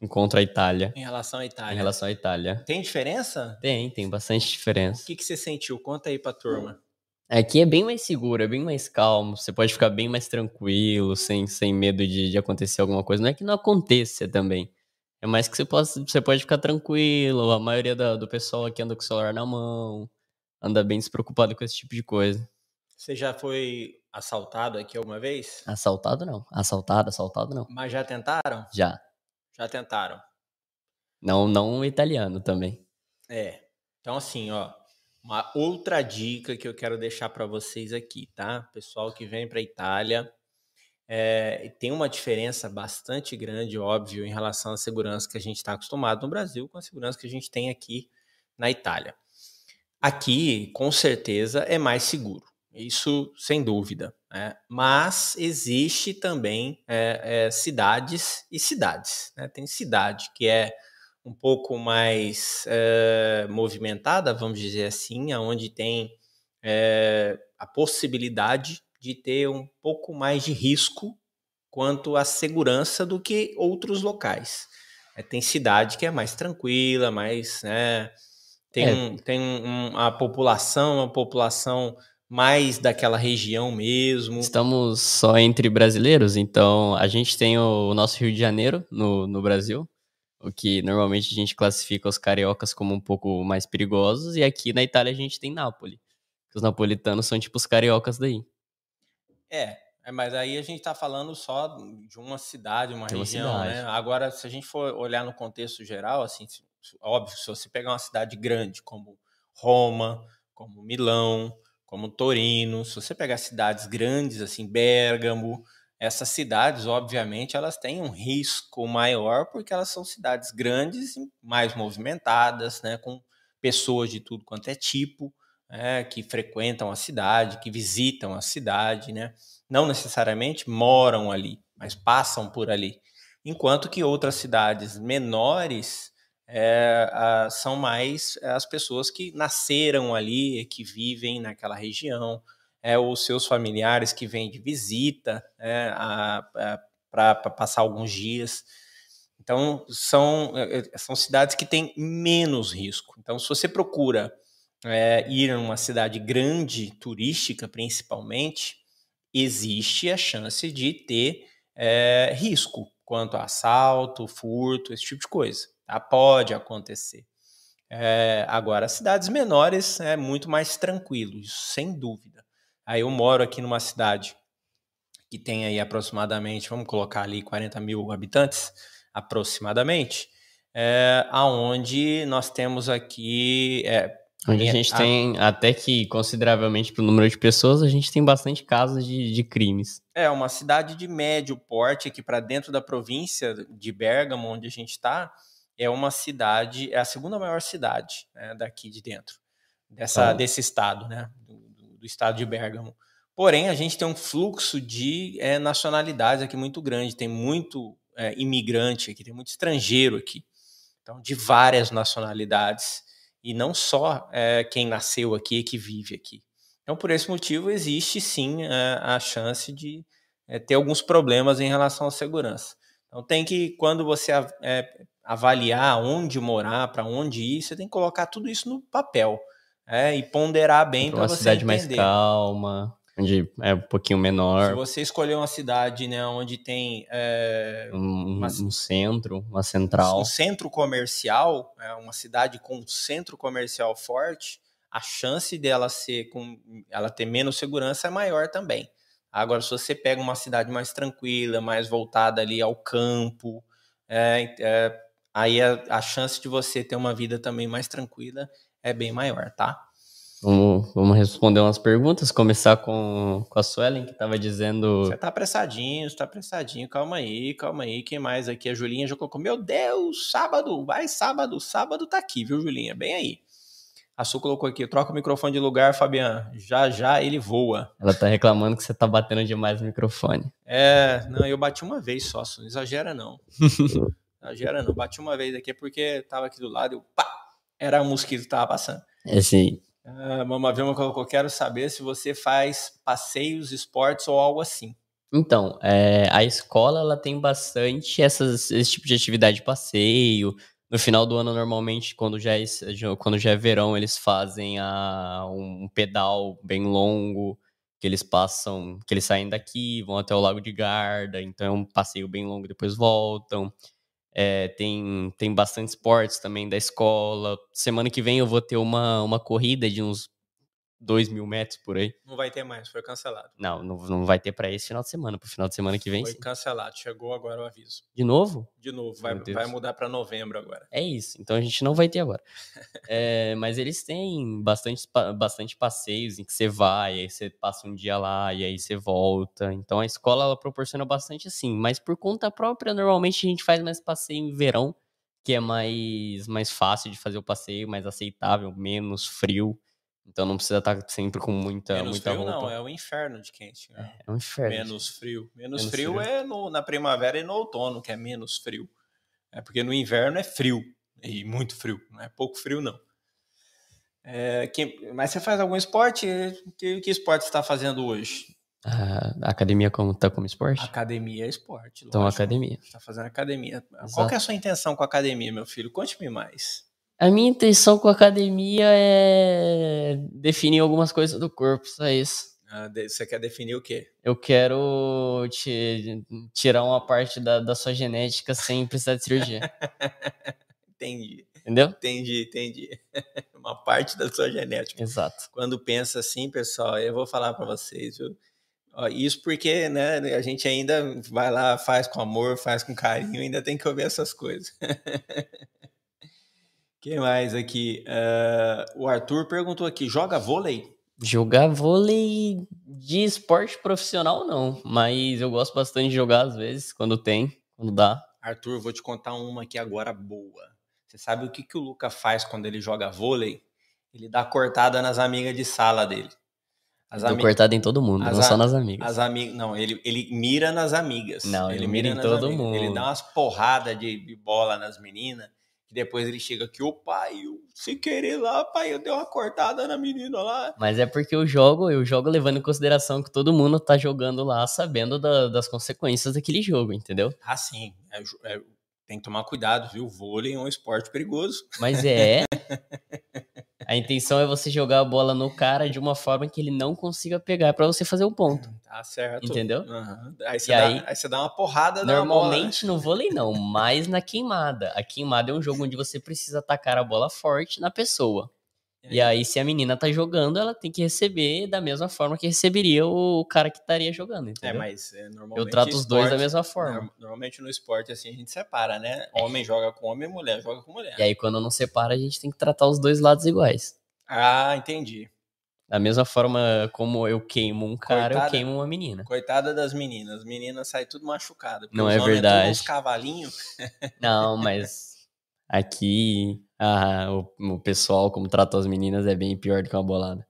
em contra a Itália.
Em relação à Itália.
Em relação à Itália.
Tem diferença?
Tem, tem bastante
O
diferença.
que, que você sentiu? Conta aí pra turma.
Aqui é bem mais seguro, é bem mais calmo. Você pode ficar bem mais tranquilo, sem, sem medo de, de acontecer alguma coisa. Não é que não aconteça também. É mais que você, possa, você pode ficar tranquilo. A maioria da- do pessoal aqui anda com o celular na mão. Anda bem despreocupado com esse tipo de coisa.
Você já foi assaltado aqui alguma vez?
Assaltado não. Assaltado, assaltado não.
Mas já tentaram?
Já.
Já tentaram.
Não, não italiano também.
É. Então, assim, ó, uma outra dica que eu quero deixar para vocês aqui, tá? Pessoal que vem para Itália, é, tem uma diferença bastante grande, óbvio, em relação à segurança que a gente está acostumado no Brasil com a segurança que a gente tem aqui na Itália. Aqui, com certeza, é mais seguro. Isso sem dúvida. né? Mas existe também é, é, cidades e cidades. né? Tem cidade que é um pouco mais movimentada, vamos dizer assim, onde tem a possibilidade de ter um pouco mais de risco quanto à segurança do que outros locais. É, tem cidade que é mais tranquila, mais. Né, tem
É.
um, tem um, a população, uma população mais daquela região mesmo.
Estamos só entre brasileiros, então a gente tem o nosso Rio de Janeiro no, no Brasil, o que normalmente a gente classifica os cariocas como um pouco mais perigosos, e aqui na Itália a gente tem Nápoles. Os napolitanos são tipo os cariocas daí.
É, é, mas aí a gente está falando só de uma cidade, uma
De uma
região, né?
cidade.
Agora, se a gente for olhar no contexto geral, assim, óbvio, se você pegar uma cidade grande como Roma, como Milão, como Torino, se você pegar cidades grandes, assim, Bérgamo, essas cidades, obviamente, elas têm um risco maior porque elas são cidades grandes, e mais movimentadas, né? Com pessoas de tudo quanto é tipo, né, que frequentam a cidade, que visitam a cidade, né? Não necessariamente moram ali, mas passam por ali. Enquanto que outras cidades menores é, ah, são mais as pessoas que nasceram ali, que vivem naquela região, é, os seus familiares que vêm de visita é, para passar alguns dias. Então, são, é, é, são cidades que têm menos risco. Então, se você procura é, ir a uma cidade grande, turística principalmente, existe a chance de ter é, risco quanto a assalto, furto, esse tipo de coisa. Tá? Pode acontecer. É, agora, cidades menores é muito mais tranquilo, sem dúvida. Aí eu moro aqui numa cidade que tem aí aproximadamente, vamos colocar ali 40 mil habitantes, aproximadamente, é, aonde nós temos aqui é,
Onde a gente a... tem, até que consideravelmente para o número de pessoas, a gente tem bastante casos de, de crimes.
É, uma cidade de médio porte aqui para dentro da província de Bergamo, onde a gente está, é uma cidade, é a segunda maior cidade né, daqui de dentro, dessa, ah. desse estado, né, do, do, estado de Bergamo. Porém, a gente tem um fluxo de é, nacionalidades aqui muito grande, tem muito é, imigrante aqui, tem muito estrangeiro aqui, então de várias nacionalidades e não só é, quem nasceu aqui e que vive aqui. Então, por esse motivo, existe sim é, a chance de é, ter alguns problemas em relação à segurança. Então, tem que, quando você avaliar onde morar, para onde ir, você tem que colocar tudo isso no papel e ponderar bem para você
cidade mais calma onde é um pouquinho menor.
Se você escolher uma cidade né, onde tem é,
um, uma, um, centro, uma central.
Um centro comercial, é, uma cidade com um centro comercial forte, a chance dela ser com ela ter menos segurança é maior também. Agora, se você pega uma cidade mais tranquila, mais voltada ali ao campo, é, é aí a, a chance de você ter uma vida também mais tranquila é bem maior, tá?
Vamos, vamos responder umas perguntas, começar com, com a Suelen, que estava dizendo...
Você tá apressadinho, você tá apressadinho, calma aí, calma aí, quem mais aqui? A Julinha já colocou, meu Deus, sábado, vai sábado, sábado tá aqui, viu Julinha? Bem aí. A Su colocou aqui, troca o microfone de lugar, Fabiano, já já ele voa.
Ela tá reclamando que você tá batendo demais no microfone.
É, não, eu bati uma vez só, não exagera (laughs) não. exagera não, bati uma vez aqui porque tava aqui do lado, eu pá, era o mosquito que tava passando.
Esse
Uh, Mama Vilma colocou: quero saber se você faz passeios, esportes ou algo assim.
Então, é, a escola ela tem bastante essas, esse tipo de atividade de passeio. No final do ano, normalmente, quando já é, quando já é verão, eles fazem a, um pedal bem longo, que eles passam, que eles saem daqui, vão até o Lago de Garda, então é um passeio bem longo, depois voltam. É, tem, tem bastante esportes também da escola. Semana que vem eu vou ter uma, uma corrida de uns 2 mil metros por aí.
Não vai ter mais, foi cancelado.
Não, não, não vai ter para esse final de semana, pro final de semana que vem.
Foi sim. cancelado, chegou agora o aviso.
De novo?
De novo, vai, vai mudar para novembro agora.
É isso, então a gente não vai ter agora. (laughs) é, mas eles têm bastante, bastante passeios em que você vai, aí você passa um dia lá e aí você volta. Então a escola ela proporciona bastante assim, mas por conta própria, normalmente a gente faz mais passeio em verão, que é mais, mais fácil de fazer o passeio, mais aceitável, menos frio. Então não precisa estar tá sempre com muita,
Menos
muita
frio,
roupa.
não, é o inferno de quente.
Né? É, é um inferno.
Menos frio. Menos, menos frio, frio, é no, na primavera e no outono, que é menos frio. É porque no inverno é frio. E muito frio. Não é pouco frio, não. É, que, mas você faz algum esporte? Que, que esporte você está fazendo hoje?
A academia como, tá como esporte?
Academia é esporte.
Então, academia.
Está fazendo academia. Exato. Qual é a sua intenção com a academia, meu filho? Conte-me mais.
A minha intenção com a academia é definir algumas coisas do corpo, só isso.
Ah, você quer definir o quê?
Eu quero te, tirar uma parte da, da sua genética sem precisar de cirurgia. (laughs)
entendi.
Entendeu?
Entendi, entendi. (laughs) uma parte da sua genética.
Exato.
Quando pensa assim, pessoal, eu vou falar para vocês, viu? Isso porque né, a gente ainda vai lá, faz com amor, faz com carinho, ainda tem que ouvir essas coisas. (laughs) Quem mais aqui? Uh, o Arthur perguntou aqui: joga vôlei?
Jogar vôlei de esporte profissional, não. Mas eu gosto bastante de jogar às vezes, quando tem, quando dá.
Arthur, vou te contar uma aqui agora boa. Você sabe o que, que o Luca faz quando ele joga vôlei? Ele dá cortada nas amigas de sala dele.
As cortada em todo mundo, não só nas amigas.
As amigas, não, ele, ele mira nas amigas.
Não, ele, ele mira, em todo
amigas.
mundo.
Ele dá umas porradas de, de bola nas meninas que depois ele chega aqui, ô pai, eu, sem querer lá, pai, eu dei uma cortada na menina lá.
Mas é porque eu jogo, eu jogo levando em consideração que todo mundo tá jogando lá sabendo da, das consequências daquele jogo, entendeu?
Ah, sim. É, é, tem que tomar cuidado, viu? O vôlei é um esporte perigoso.
Mas é. (laughs) A intenção é você jogar a bola no cara de uma forma que ele não consiga pegar para você fazer o um ponto.
Tá certo.
Entendeu?
Uhum. Aí, você dá, aí, aí, você dá, uma porrada
Normalmente no vôlei não, mas na queimada. A queimada é um jogo onde você precisa atacar a bola forte na pessoa. E aí, se a menina tá jogando, ela tem que receber da mesma forma que receberia o cara que estaria jogando, é, entendeu?
É, mas é, normalmente...
Eu trato os dois da mesma forma.
Normalmente no esporte, assim, a gente separa, né? Homem joga com homem, mulher joga com mulher.
E aí, quando não separa, a gente tem que tratar os dois lados iguais.
Ah, entendi.
Da mesma forma como eu queimo um cara, coitada, eu queimo uma menina.
Coitada das meninas. As meninas saem tudo machucadas.
Não é verdade. É
uns cavalinhos.
Não, mas (laughs) aqui ah, o, o pessoal, como trata as meninas, é bem pior do que uma bolada.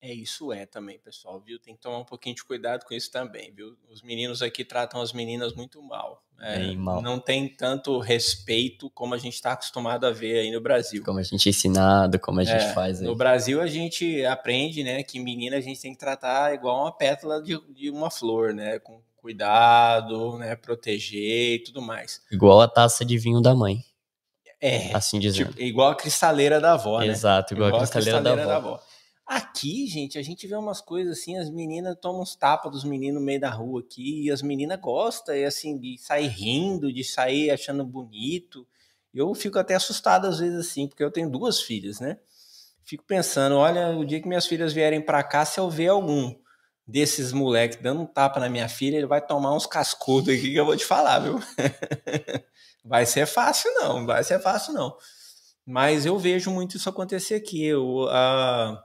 É, isso é também, pessoal, viu? Tem que tomar um pouquinho de cuidado com isso também, viu? Os meninos aqui tratam as meninas muito mal.
É, Bem mal.
Não tem tanto respeito como a gente está acostumado a ver aí no Brasil.
Como a gente é ensinado, como a gente é, faz aí.
No Brasil a gente aprende, né, que menina a gente tem que tratar igual uma pétala de, de uma flor, né? Com cuidado, né? Proteger e tudo mais.
Igual a taça de vinho da mãe.
É.
Assim dizendo. Tipo,
igual a cristaleira da avó, né?
Exato, igual, igual a cristaleira, a cristaleira da, avó. da avó.
Aqui, gente, a gente vê umas coisas assim, as meninas tomam uns tapas dos meninos no meio da rua aqui, e as meninas gostam, e assim, de sair rindo, de sair achando bonito. Eu fico até assustado às vezes assim, porque eu tenho duas filhas, né? Fico pensando, olha, o dia que minhas filhas vierem para cá, se eu ver algum desses moleques dando um tapa na minha filha, ele vai tomar uns cascudos aqui que eu vou te falar, viu? (laughs) vai ser fácil não, vai ser fácil não. Mas eu vejo muito isso acontecer aqui. Eu, a,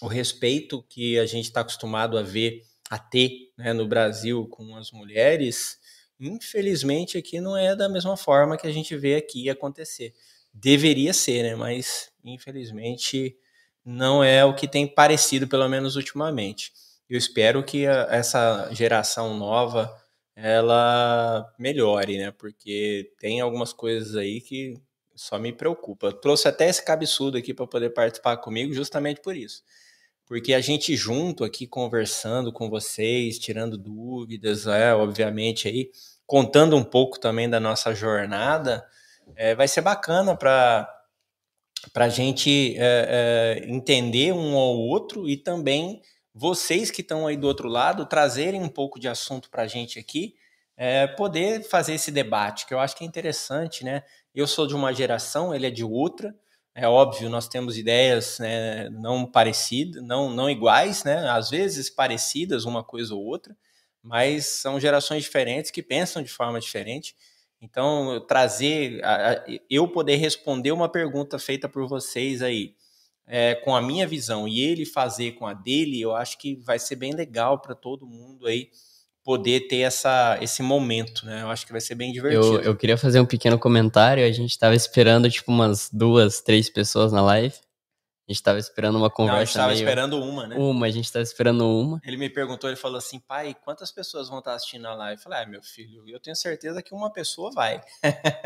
o respeito que a gente está acostumado a ver, a ter né, no Brasil com as mulheres, infelizmente aqui não é da mesma forma que a gente vê aqui acontecer. Deveria ser, né? Mas infelizmente não é o que tem parecido, pelo menos ultimamente. Eu espero que a, essa geração nova ela melhore, né? Porque tem algumas coisas aí que só me preocupa. Trouxe até esse cabeçudo aqui para poder participar comigo, justamente por isso porque a gente junto aqui conversando com vocês, tirando dúvidas, é, obviamente aí, contando um pouco também da nossa jornada, é, vai ser bacana para para a gente é, é, entender um ao outro e também vocês que estão aí do outro lado trazerem um pouco de assunto para a gente aqui, é, poder fazer esse debate, que eu acho que é interessante, né? Eu sou de uma geração, ele é de outra, é óbvio, nós temos ideias né, não parecidas, não, não iguais, né? Às vezes parecidas uma coisa ou outra, mas são gerações diferentes que pensam de forma diferente. Então, trazer, eu poder responder uma pergunta feita por vocês aí, é, com a minha visão e ele fazer com a dele, eu acho que vai ser bem legal para todo mundo aí poder ter essa, esse momento, né? Eu acho que vai ser bem divertido.
Eu, eu queria fazer um pequeno comentário. A gente estava esperando, tipo, umas duas, três pessoas na live. A gente estava esperando uma conversa. Não, a gente
estava meio... esperando uma, né?
Uma, a gente estava esperando uma.
Ele me perguntou, ele falou assim, pai, quantas pessoas vão estar assistindo a live? Eu falei, ah, meu filho, eu tenho certeza que uma pessoa vai.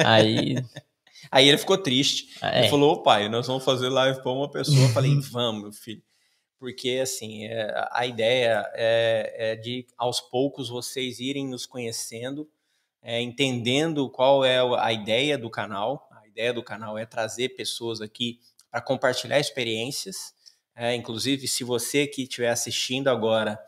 Aí. (laughs)
Aí ele ficou triste. Ah, é. Ele falou, pai, nós vamos fazer live para uma pessoa. Eu falei, (laughs) vamos, meu filho porque assim é, a ideia é, é, de aos poucos vocês irem nos conhecendo, é, entendendo qual é a ideia do canal. A ideia do canal é trazer pessoas aqui para compartilhar experiências. É, inclusive, se você que estiver assistindo agora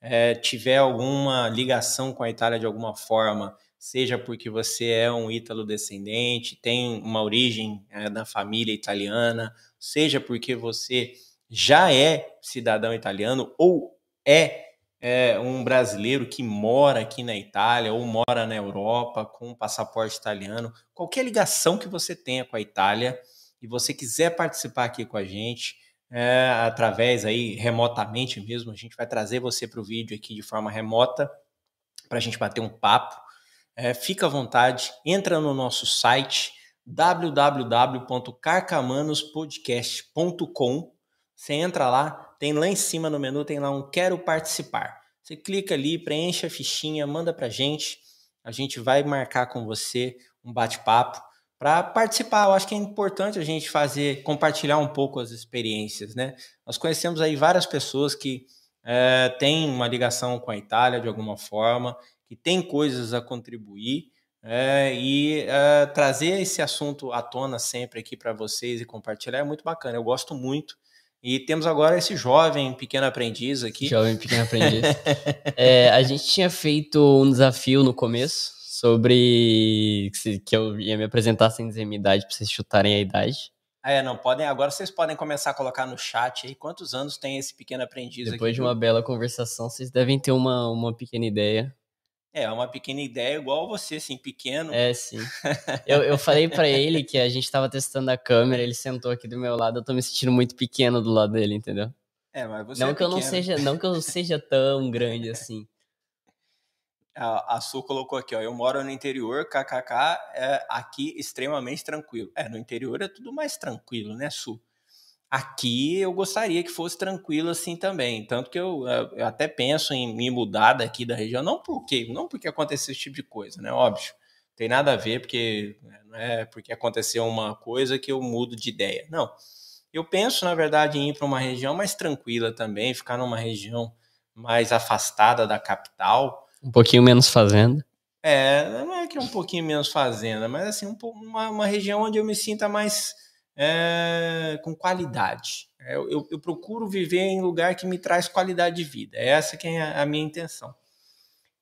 é, tiver alguma ligação com a Itália de alguma forma, seja porque você é um ítalo descendente, tem uma origem é, da família italiana, seja porque você já é cidadão italiano ou é, é, um brasileiro que mora aqui na Itália ou mora na Europa com um passaporte italiano, qualquer ligação que você tenha com a Itália e você quiser participar aqui com a gente, é, através aí remotamente mesmo, a gente vai trazer você para o vídeo aqui de forma remota para a gente bater um papo. É, fica à vontade, entra no nosso site www.carcamanospodcast.com você entra lá, tem lá em cima no menu, tem lá um Quero Participar. Você clica ali, preenche a fichinha, manda pra gente. A gente vai marcar com você um bate-papo para participar. Eu acho que é importante a gente fazer, compartilhar um pouco as experiências, né? Nós conhecemos aí várias pessoas que é, têm uma ligação com a Itália de alguma forma, que têm coisas a contribuir. É, e é, trazer esse assunto à tona sempre aqui para vocês e compartilhar é muito bacana. Eu gosto muito. E temos agora esse jovem pequeno aprendiz aqui.
Jovem pequeno aprendiz. (laughs) é, a gente tinha feito um desafio no começo sobre que eu ia me apresentar sem dizer minha idade para vocês chutarem a idade.
É, não podem. Agora vocês podem começar a colocar no chat aí quantos anos tem esse pequeno aprendiz
Depois
aqui.
de uma bela conversação, vocês devem ter uma, uma pequena ideia.
É, uma pequena ideia igual você, assim, pequeno.
É, sim. Eu, eu falei para ele que a gente estava testando a câmera, ele sentou aqui do meu lado, eu tô me sentindo muito pequeno do lado dele, entendeu?
É, mas você
não
é
que eu não seja, não que eu seja tão grande (laughs) assim.
A, a Su colocou aqui, ó. Eu moro no interior, kkk, é aqui extremamente tranquilo. É, no interior é tudo mais tranquilo, né, Su? Aqui eu gostaria que fosse tranquilo assim também. Tanto que eu, eu até penso em me mudar daqui da região. Não porque, não porque aconteceu esse tipo de coisa, né? Óbvio. Tem nada a ver, porque né, não é porque aconteceu uma coisa que eu mudo de ideia. Não. Eu penso, na verdade, em ir para uma região mais tranquila também, ficar numa região mais afastada da capital.
Um pouquinho menos fazenda.
É, não é que é um pouquinho menos fazenda, mas assim, um, uma, uma região onde eu me sinta mais é, com qualidade. É, eu, eu, procuro viver em lugar que me traz qualidade de vida. É essa que é a, minha intenção.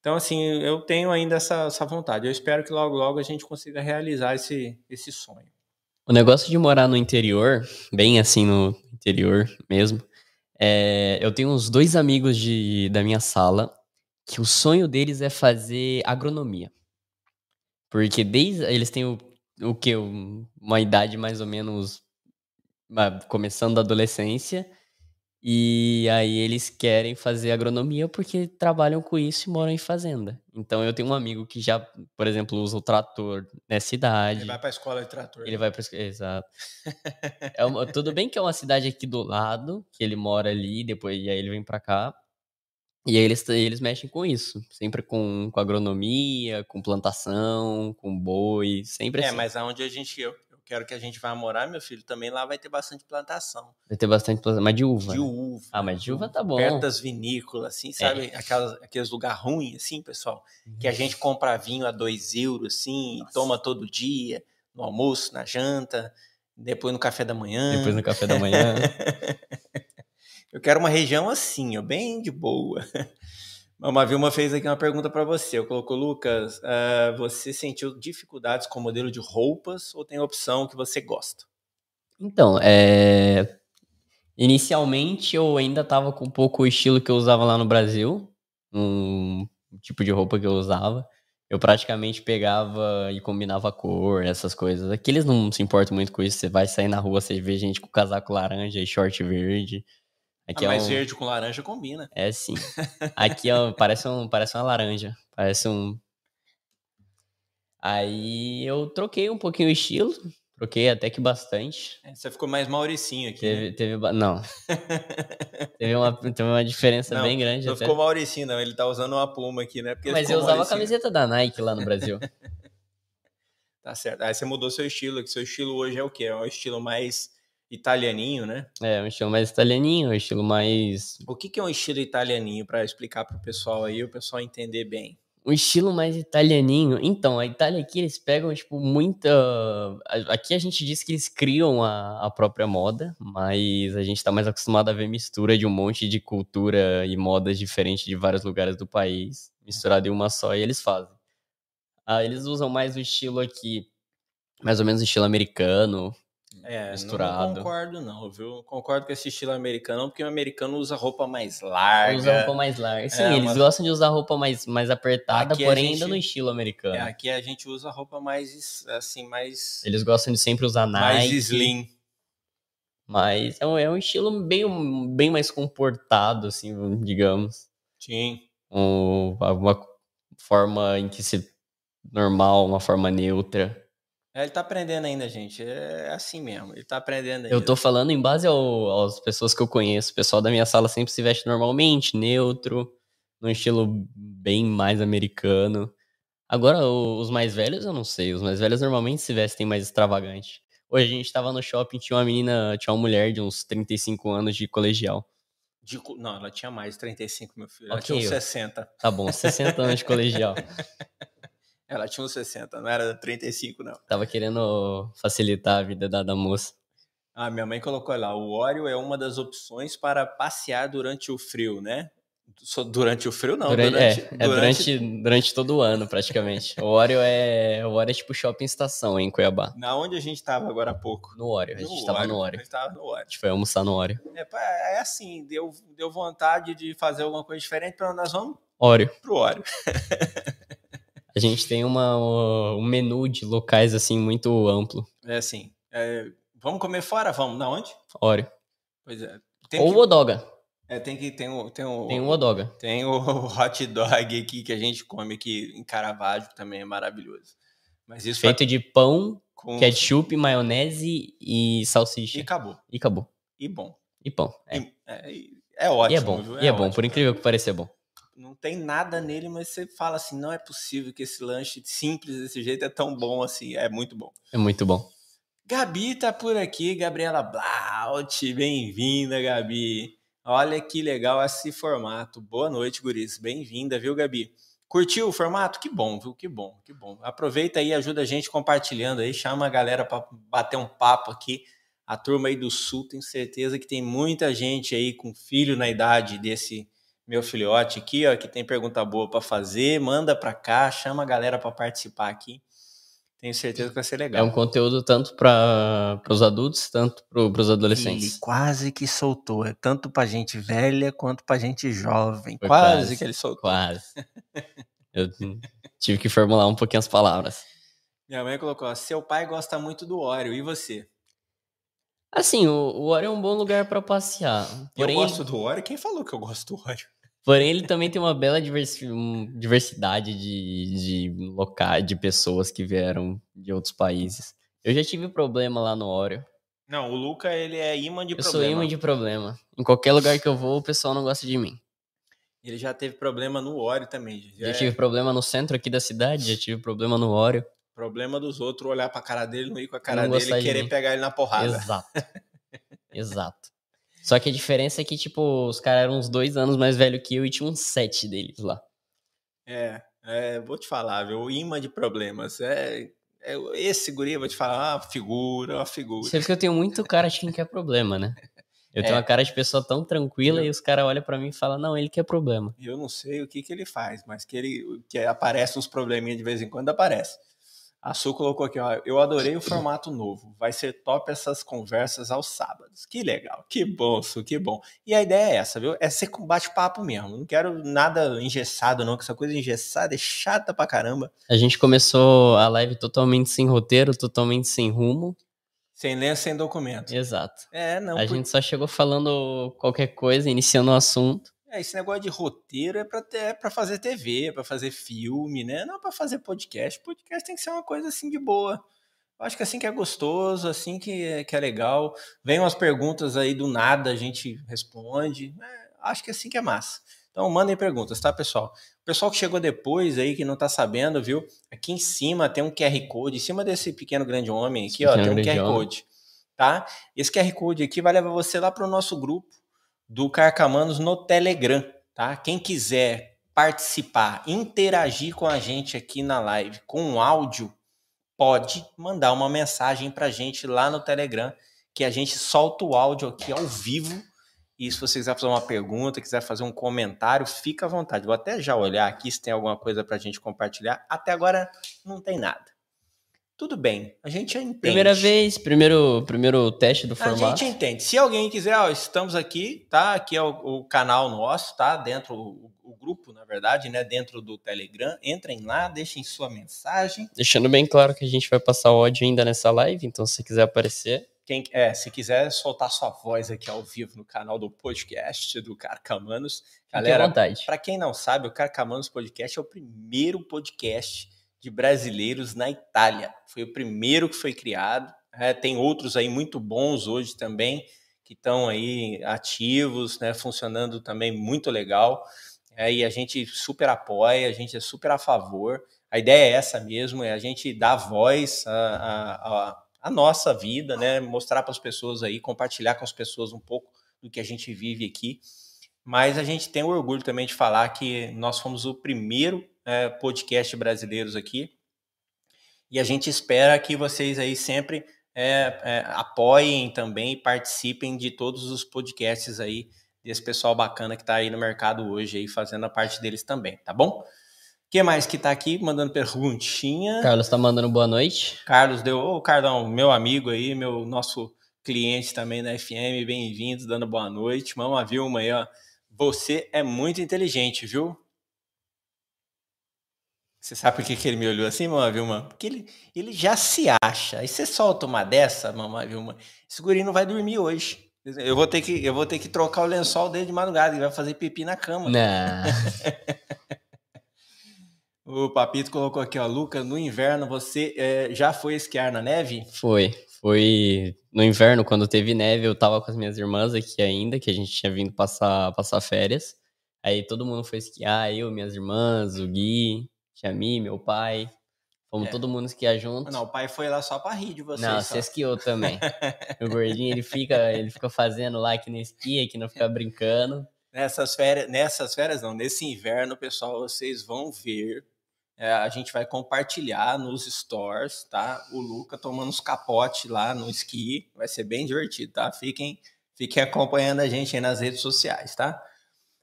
Então, assim, eu tenho ainda essa, essa, vontade. Eu espero que logo, logo a gente consiga realizar esse, esse sonho.
O negócio de morar no interior, bem assim no interior mesmo, é, eu tenho uns dois amigos de, da minha sala que o sonho deles é fazer agronomia. Porque desde eles têm o, o que uma idade mais ou menos começando da adolescência e aí eles querem fazer agronomia porque trabalham com isso e moram em fazenda. Então eu tenho um amigo que já, por exemplo, usa o trator nessa idade.
Ele vai para a escola de trator.
Ele né? vai para exato. (laughs) é uma, tudo bem que é uma cidade aqui do lado, que ele mora ali, depois e aí ele vem para cá. E aí eles, eles mexem com isso, sempre com, com agronomia, com plantação, com boi, sempre
é,
assim.
É, mas aonde a gente, eu, eu, quero que a gente vá morar, meu filho, também lá vai ter bastante plantação.
Vai ter bastante plantação, mas de uva.
De
né?
uva.
Ah, mas de uva tá bom.
Perto das vinícolas, assim, sabe? É. Aquelas, aqueles lugares ruins, assim, pessoal, que a gente compra vinho a dois euros, assim, Nossa. toma todo dia, no almoço, na janta, depois no café da manhã.
Depois no café da manhã. (laughs)
Eu quero uma região assim, ó, bem de boa. (laughs) Uma Vilma fez aqui uma pergunta para você. Eu colocou, Lucas, uh, você sentiu dificuldades com o modelo de roupas ou tem opção que você gosta?
Então, é... inicialmente eu ainda tava com um pouco o estilo que eu usava lá no Brasil, um tipo de roupa que eu usava. Eu praticamente pegava e combinava cor, essas coisas. Aqui eles não se importam muito com isso. Você vai sair na rua, você vê gente com casaco laranja e short verde.
Aqui ah, é mas um... verde com laranja combina.
É sim. Aqui ó, parece, um, parece uma laranja. Parece um. Aí eu troquei um pouquinho o estilo. Troquei até que bastante.
É, você ficou mais mauricinho aqui.
Teve,
né?
teve não. (laughs) teve, uma, teve uma diferença
não,
bem grande.
Não
até.
ficou mauricinho, não. Ele tá usando uma pluma aqui, né?
Porque Mas eu usava mauricinho. a camiseta da Nike lá no Brasil. (laughs)
tá certo. Aí você mudou seu estilo. Que seu estilo hoje é o quê? É um estilo mais italianinho, né?
É, um estilo mais italianinho, um estilo mais.
O que, que é um estilo italianinho para explicar para o pessoal aí, o pessoal entender bem?
Um estilo mais italianinho. Então, a Itália aqui eles pegam, tipo, muita. Aqui a gente diz que eles criam a, a própria moda, mas a gente tá mais acostumado a ver mistura de um monte de cultura e modas diferentes de vários lugares do país, misturado em uma só, e eles fazem. Ah, eles usam mais o estilo aqui, mais ou menos o estilo americano,
é, misturado. Não concordo não, viu? Concordo com esse estilo americano, porque o americano usa roupa mais larga.
Usa roupa mais larga. Sim, é, eles uma... gostam de usar roupa mais, mais apertada, aqui porém gente... ainda no estilo americano. É,
aqui a gente usa roupa mais, assim, mais...
Eles gostam de sempre usar Nike.
Mais slim.
Mas é um, é um estilo bem, bem mais comportado, assim, digamos.
Sim.
Um, uma forma em que se... Normal, uma forma neutra.
É, ele tá aprendendo ainda, gente. É assim mesmo. Ele tá aprendendo ainda.
Eu tô falando em base ao, às pessoas que eu conheço. O pessoal da minha sala sempre se veste normalmente, neutro, num estilo bem mais americano. Agora, os mais velhos, eu não sei. Os mais velhos normalmente se vestem mais extravagante. Hoje a gente tava no shopping, tinha uma menina, tinha uma mulher de uns 35 anos de colegial.
De não, ela tinha mais de 35, meu filho. Ela
Ok,
tinha uns
ó.
60.
Tá bom, 60 anos de colegial. (laughs)
Ela tinha uns 60, não era 35, não.
Tava querendo facilitar a vida da, da moça.
Ah, minha mãe colocou lá, o Oreo é uma das opções para passear durante o frio, né? Só Durante o frio, não.
Durante,
durante,
é, é durante, durante todo o ano, praticamente. O Oreo é, o Oreo é tipo shopping estação em Cuiabá.
Na onde a gente tava agora há pouco?
No Oreo, a gente tava no
A
Oreo.
gente tava no
A
Oreo.
gente foi almoçar no Oreo.
É, é assim, deu, deu vontade de fazer alguma coisa diferente, para nós vamos
Oreo.
pro Oreo. (laughs)
A gente tem uma, um menu de locais, assim, muito amplo.
É assim, é, vamos comer fora? Vamos. Na onde?
Oreo.
Pois é. Tem
Ou
que,
Odoga.
é, tem que tem o tem o,
Tem um Odoga.
tem o (laughs) hot dog aqui que a gente come aqui em Caravaggio, que também é maravilhoso. Mas isso
Feito de pão,
com
ketchup, maionese e
e
salsicha.
acabou.
E acabou.
E bom.
E pão. É.
E- é, e- é ótimo.
E é bom.
viu?
E é bom.
ótimo.
Por incrível que pareça, é bom.
Não tem nada nele, mas você fala assim, não é possível que esse lanche simples desse jeito é tão bom assim. É muito bom.
É muito bom.
Gabi tá por aqui, Gabriela Blaut, bem-vinda, Gabi. Olha que legal esse formato. Boa noite, guris. Bem-vinda, viu, Gabi? Curtiu o formato? Que bom, viu? Que bom, que bom. Aproveita aí, ajuda a gente compartilhando aí, chama a galera para bater um papo aqui. A turma aí do Sul, tenho certeza que tem muita gente aí com filho na idade desse meu filhote aqui, ó, que tem pergunta boa para fazer. Manda para cá, chama a galera para participar aqui. Tenho certeza que vai ser
É
legal.
um conteúdo tanto para os adultos, tanto para os
Ele
adolescentes.
quase que soltou, é tanto pra gente velha quanto pra gente jovem. Quase,
quase.
que ele soltou.
Quase. Eu tive que formular um pouquinho as palavras.
Minha mãe colocou: ó, seu pai gosta muito do Oreo, e você?
Assim, o, o Oreo é um bom lugar para passear. Porém,
eu gosto do Oreo? Quem falou que eu gosto do Oreo?
Porém, ele também tem uma bela diversi- diversidade de, de locais, de pessoas que vieram de outros países. Eu já tive problema lá no Oreo.
Não, o Luca, ele é imã de
Eu sou
problema.
imã de problema. Em qualquer lugar que eu vou, o pessoal não gosta de mim.
Ele já teve problema no Oreo também. gente.
Já
É
tive problema no centro aqui da cidade, já tive problema no Oreo.
problema dos outros olhar pra cara dele, não ir com a cara
Não
dele e
de
querer
mim.
pegar ele na porrada.
Exato. (laughs) Exato. Só que a diferença é que, tipo, os caras eram uns dois anos mais velhos que eu e tinha uns sete deles lá.
É, é, vou te falar, viu? Imã de problemas. É, é, esse guri, eu vou te falar, uma figura, uma figura.
Isso é porque eu tenho muito cara de quem quer problema, né? Eu tenho
É.
uma cara de pessoa tão tranquila
Eu-
e os caras olham pra mim e falam, não, ele quer problema.
Eu não sei o que, que ele faz, mas que ele que aparece uns probleminhas de vez em quando aparece. A Su colocou aqui, ó, eu adorei o formato novo. Vai ser top essas conversas aos sábados. Que legal, que bom, Su, que bom. E a ideia é essa, viu? É ser com bate-papo mesmo. Não quero nada engessado, não, que essa coisa engessada é chata pra caramba.
A gente começou a live totalmente sem roteiro, totalmente sem rumo.
Sem ler, sem documento.
Exato.
É, não.
a
por-
gente só chegou falando qualquer coisa, iniciando o assunto.
É, esse negócio de roteiro é pra, ter, é pra fazer TV, é pra fazer filme, né? Não é pra fazer podcast. Podcast tem que ser uma coisa assim de boa. Eu acho que assim que é gostoso, assim que é, que é legal. Vem umas perguntas aí do nada, a gente responde. É, acho que assim que é massa. Então mandem perguntas, tá, pessoal? O pessoal que chegou depois aí, que não tá sabendo, viu? Aqui em cima tem um QR Code, em cima desse pequeno grande homem aqui, ó, tem um QR
homem.
Code, tá? Esse QR Code aqui vai levar você lá pro nosso grupo do Carcamanos no Telegram, tá? Quem quiser participar, interagir com a gente aqui na live com áudio, pode mandar uma mensagem pra gente lá no Telegram, que a gente solta o áudio aqui ao vivo. E se você quiser fazer uma pergunta, quiser fazer um comentário, fica à vontade. Vou até já olhar aqui se tem alguma coisa pra gente compartilhar. Até agora não tem nada. Tudo bem, a gente já entende.
Primeira vez, primeiro, primeiro teste do
A
formato.
gente entende. Se alguém quiser, ó, estamos aqui, tá? Aqui é o, o canal nosso, tá? Dentro, o, o grupo, na verdade, né? Dentro do Telegram. Entrem lá, deixem sua mensagem.
Deixando bem claro que a gente vai passar o áudio ainda nessa live, então se quiser aparecer,
Quem, é, se quiser soltar sua voz aqui ao vivo no canal do podcast do Carcamanos. Galera, para quem não sabe, o Carcamanos Podcast é o primeiro podcast de brasileiros na Itália. Foi o primeiro que foi criado. É, tem outros aí muito bons hoje também, que estão aí ativos, né, funcionando também muito legal. É, e a gente super apoia, a gente é super a favor. a ideia é essa mesmo, é a gente dar voz à, nossa vida, né? Mostrar para as pessoas aí, compartilhar com as pessoas um pouco do que a gente vive aqui. Mas a gente tem o orgulho também de falar que nós fomos o primeiro é, podcast brasileiros aqui. E a gente espera que vocês aí sempre é, é, apoiem também e participem de todos os podcasts aí desse pessoal bacana que está aí no mercado hoje aí fazendo a parte deles também, tá bom? Quem mais que tá aqui mandando perguntinha?
Carlos tá mandando boa noite.
Carlos deu, ô Cardão, meu amigo aí, meu nosso cliente também da FM, bem-vindos, dando boa noite. Mama Vilma aí, ó. Você é muito inteligente, viu? Você sabe por que, que ele me olhou assim, Mama Vilma? Porque ele, ele já se acha. Aí você solta uma dessa, Mama Vilma, esse guri não vai dormir hoje. Eu vou ter que, eu vou ter que trocar o lençol dele de madrugada, ele vai fazer pipi na cama.
Não. (laughs)
O Papito colocou aqui, ó, Lucas, no inverno você é, já foi esquiar na neve?
Foi. Foi no inverno, quando teve neve, eu tava com as minhas irmãs aqui ainda, que a gente tinha vindo passar, passar férias. Aí todo mundo foi esquiar, eu, minhas irmãs, o Gui, Tia Mi, meu pai. Fomos é. todo mundo esquiar junto.
Não, o pai foi lá só pra rir de vocês.
Não, você esquiou também. (laughs) o gordinho, ele fica, ele fica fazendo lá que não esquia, que não fica brincando.
Nessas férias, nessas férias não, nesse inverno, pessoal, vocês vão ver é, a gente vai compartilhar nos stores, tá? O Luca tomando uns capotes lá no esqui. Vai ser bem divertido, tá? Fiquem, fiquem acompanhando a gente aí nas redes sociais, tá?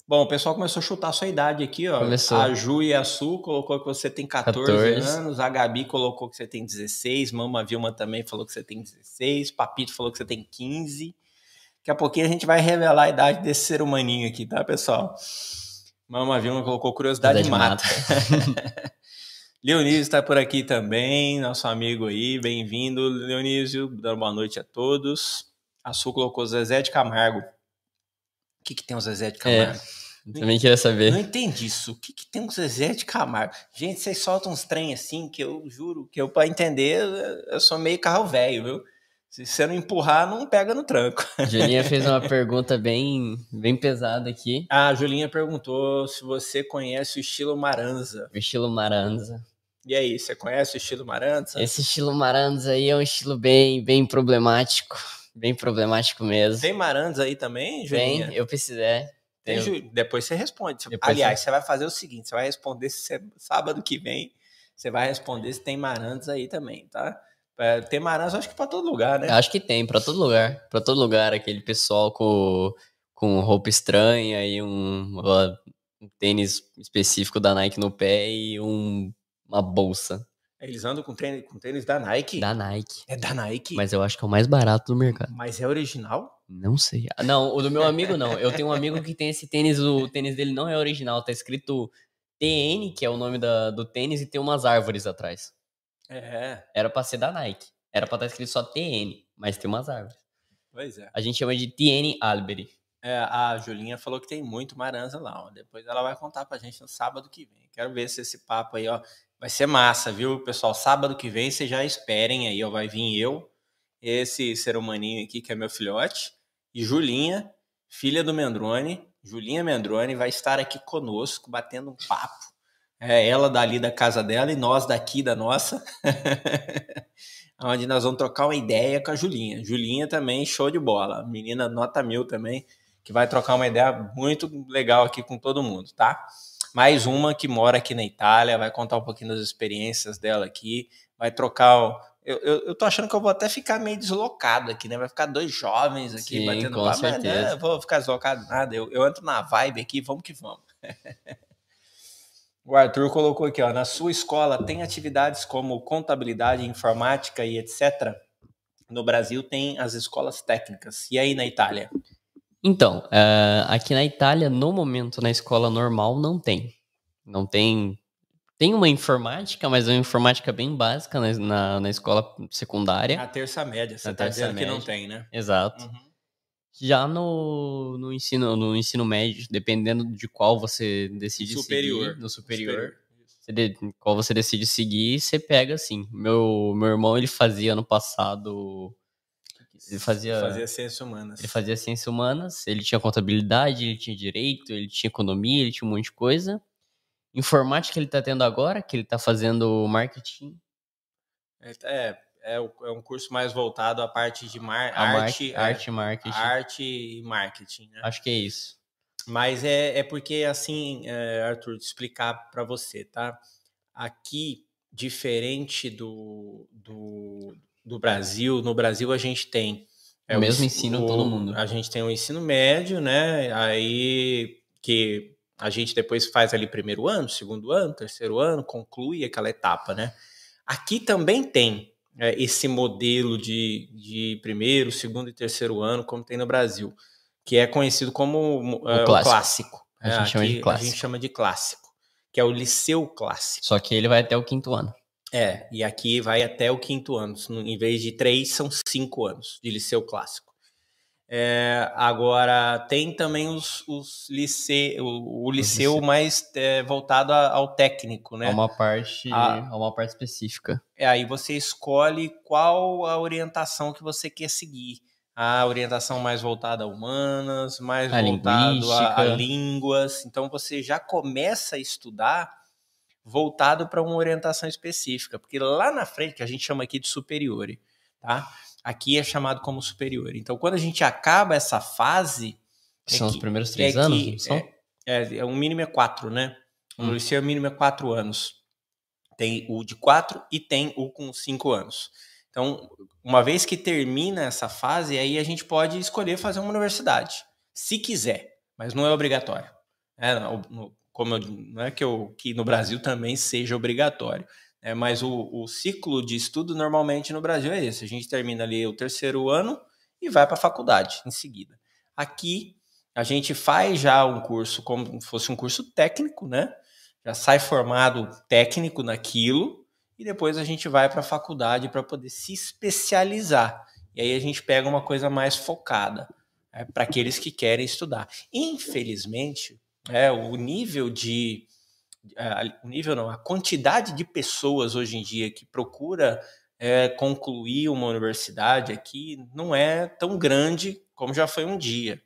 Bom, o pessoal começou a chutar a sua idade aqui, ó. Começou. A Ju e a Su colocou que você tem 14, 14, anos, a Gabi colocou que você tem 16, Mama Vilma também falou que você tem 16, Papito falou que você tem 15. Daqui a pouquinho a gente vai revelar a idade desse ser humaninho aqui, tá, pessoal? Mama Vilma colocou curiosidade, curiosidade mata. mata. (laughs) Leonísio está por aqui também, nosso amigo aí, bem-vindo, Leonísio, dando boa noite a todos. A Su colocou Zezé de Camargo. O que, que tem o Zezé de Camargo?
É, também queria saber.
Não entendi isso. O que, que tem o Zezé de Camargo? Gente, vocês soltam uns trem assim que eu juro que eu, para entender, eu sou meio carro velho, viu? Se você não empurrar, não pega no tranco.
Julinha fez uma (laughs) pergunta bem, bem pesada aqui.
Ah, a Julinha perguntou se você conhece o estilo Maranza.
O estilo Maranza.
E aí, você conhece o estilo Maranza?
Esse estilo Maranza aí é um estilo bem, bem problemático. Bem problemático mesmo.
Tem Maranza aí também, Julinha?
Tem, eu precisei.
Tem, Depois você responde. Depois Aliás, você... você vai fazer o seguinte: você vai responder se sábado que vem. Você vai responder se tem Maranza aí também, tá? É, tem Maranza, acho que para todo lugar, né?
Acho que tem, para todo lugar. Para todo lugar, aquele pessoal com, com roupa estranha e um, um tênis específico da Nike no pé e um uma bolsa.
Eles andam com tênis, com tênis da Nike?
Da Nike.
É da Nike?
Mas eu acho que é o mais barato do mercado.
Mas é original?
Não sei. Ah, não, o do meu amigo não. Eu tenho um amigo que tem esse tênis, o tênis dele não é original, tá escrito TN, que é o nome da, do tênis, e tem umas árvores atrás.
É.
Era pra ser da Nike. Era pra estar escrito só TN, mas tem umas árvores.
Pois é.
A gente chama de TN Albury.
É, a Julinha falou que tem muito maranza lá. Ó. Depois ela vai contar pra gente no sábado que vem. Quero ver se esse papo aí, ó, vai ser massa, viu, pessoal? Sábado que vem vocês já esperem aí, ó. Vai vir eu, esse ser humaninho aqui que é meu filhote, e Julinha, filha do Mendrone. Julinha Mendrone vai estar aqui conosco, batendo um papo. É ela dali da casa dela e nós daqui da nossa. (laughs) onde nós vamos trocar uma ideia com a Julinha. Julinha também, show de bola. Menina nota mil também que vai trocar uma ideia muito legal aqui com todo mundo, tá? Mais uma que mora aqui na Itália, vai contar um pouquinho das experiências dela aqui, vai trocar. Eu, eu, eu tô achando que eu vou até ficar meio deslocado aqui, né? Vai ficar dois jovens aqui
Sim,
batendo
papo, mas né?
vou ficar deslocado nada. Eu, eu entro na vibe aqui, vamos que vamos. (laughs) O Arthur colocou aqui, ó, na sua escola tem atividades como contabilidade, informática e etc. No Brasil tem as escolas técnicas. E aí na Itália?
Então, uh, aqui na Itália, no momento, na escola normal, não tem. Não tem. Tem uma informática, mas é uma informática bem básica na, na, na escola secundária.
A terça média, você está dizendo média. que não tem, né?
Exato. Uhum. Já no, no, ensino, no ensino médio, dependendo de qual você decide
superior.
seguir, no superior, superior. De, qual você decide seguir, você pega assim. Meu, meu irmão, ele fazia ano passado ele fazia,
fazia ciências humanas.
Ele fazia ciências humanas, ele tinha contabilidade, ele tinha direito, ele tinha economia, ele tinha um monte de coisa. Informática ele tá tendo agora, que ele tá fazendo marketing.
É, é, é um curso mais voltado à parte de mar,
A mar-
arte, é,
arte, marketing.
arte e marketing, né?
Acho que é isso.
Mas é, é porque, assim, é, Arthur, te explicar para você, tá? Aqui, diferente do, do, do Brasil, no Brasil a gente tem.
O mesmo ensino
o-
todo mundo.
A gente tem o ensino médio, né? Aí que a gente depois faz ali primeiro ano, segundo ano, terceiro ano, conclui aquela etapa, né? Aqui também tem é, esse modelo de, de primeiro, segundo e terceiro ano, como tem no Brasil, que é conhecido como é, o
clássico.
clássico.
A
É,
gente chama de
aqui A
clássico.
gente chama de clássico, que é o liceu clássico.
Só que ele vai até o quinto ano.
É, e aqui vai até o quinto ano. No- Em vez de três, são cinco anos de liceu clássico. É, agora, tem também os, os lice, o, o liceu mais é, voltado a- ao técnico, né?
É uma parte,
Ah.
é uma parte específica.
É, aí você escolhe qual a orientação que você quer seguir. A orientação mais voltada a humanas, mais
A
voltado a, a línguas. Então você já começa a estudar voltado para uma orientação específica, porque lá na frente, que a gente chama aqui de superior, tá? Aqui é chamado como superior. Então quando a gente acaba essa fase,
Que
É
são os
que-
primeiros
é
três anos,
que-
são?
é, é, o mínimo é quatro, né? No
Hum.
liceu, o mínimo é quatro anos. Tem o de quatro e tem o com cinco anos. Então, uma vez que termina essa fase, aí a gente pode escolher fazer uma universidade, se quiser, mas não é obrigatório. É, não, no- como eu- não é que, eu, que no Brasil também seja obrigatório. né? mas o, o ciclo de estudo normalmente no Brasil é esse. A gente termina ali o terceiro ano e vai para a faculdade em seguida. Aqui a gente faz já um curso como se fosse um curso técnico, né? Já sai formado técnico naquilo e depois a gente vai para a faculdade para poder se especializar. E aí a gente pega uma coisa mais focada para aqueles que querem estudar. Infelizmente, é, o nível de a- o nível não, a quantidade de pessoas hoje em dia que procura é, concluir uma universidade aqui não é tão grande como já foi um dia.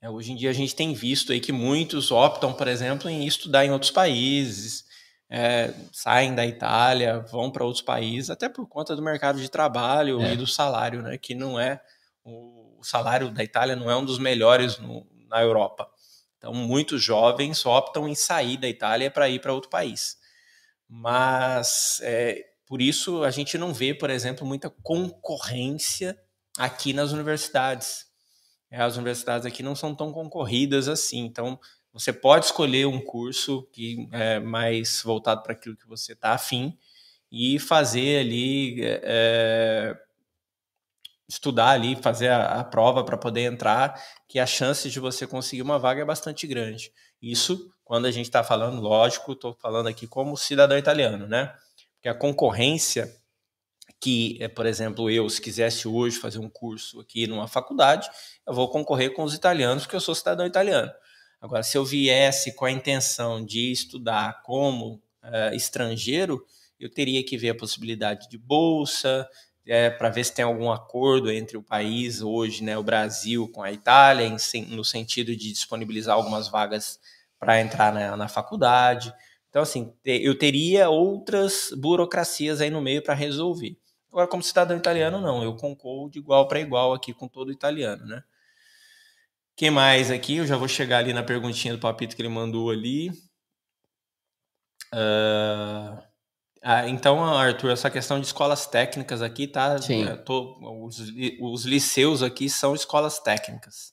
É, hoje em dia a gente tem visto aí que muitos optam, por exemplo, em estudar em outros países, é, saem da Itália, vão para outros países, até por conta do mercado de trabalho
É.
e do salário, né? Que não é o, o salário da Itália não é um dos melhores no- na Europa. Então, muitos jovens optam em sair da Itália para ir para outro país. Mas é, por isso a gente não vê, por exemplo, muita concorrência aqui nas universidades. É, as universidades aqui não são tão concorridas assim. Então, você pode escolher um curso que é mais voltado para aquilo que você está afim e fazer ali, é, estudar ali, fazer a, a prova para poder entrar, que a chance de você conseguir uma vaga é bastante grande. Isso quando a gente está falando, lógico, estou falando aqui como cidadão italiano, né? Porque a concorrência que, é, por exemplo, eu, se quisesse hoje fazer um curso aqui numa faculdade, eu vou concorrer com os italianos, porque eu sou cidadão italiano. Agora, se eu viesse com a intenção de estudar como eh, estrangeiro, eu teria que ver a possibilidade de bolsa, é, para ver se tem algum acordo entre o país hoje, né, o Brasil com a Itália, em no sentido de disponibilizar algumas vagas para entrar na, na faculdade. Então, assim, eu teria outras burocracias aí no meio para resolver. Agora, como cidadão italiano, não. Eu concordo de igual para igual aqui com todo italiano, né? Quem mais aqui? Eu já vou chegar ali na perguntinha do Papito que ele mandou ali. Ah, ah, então, Arthur, essa questão de escolas técnicas aqui, tá?
Sim.
é, tô- os, os liceus aqui são escolas técnicas.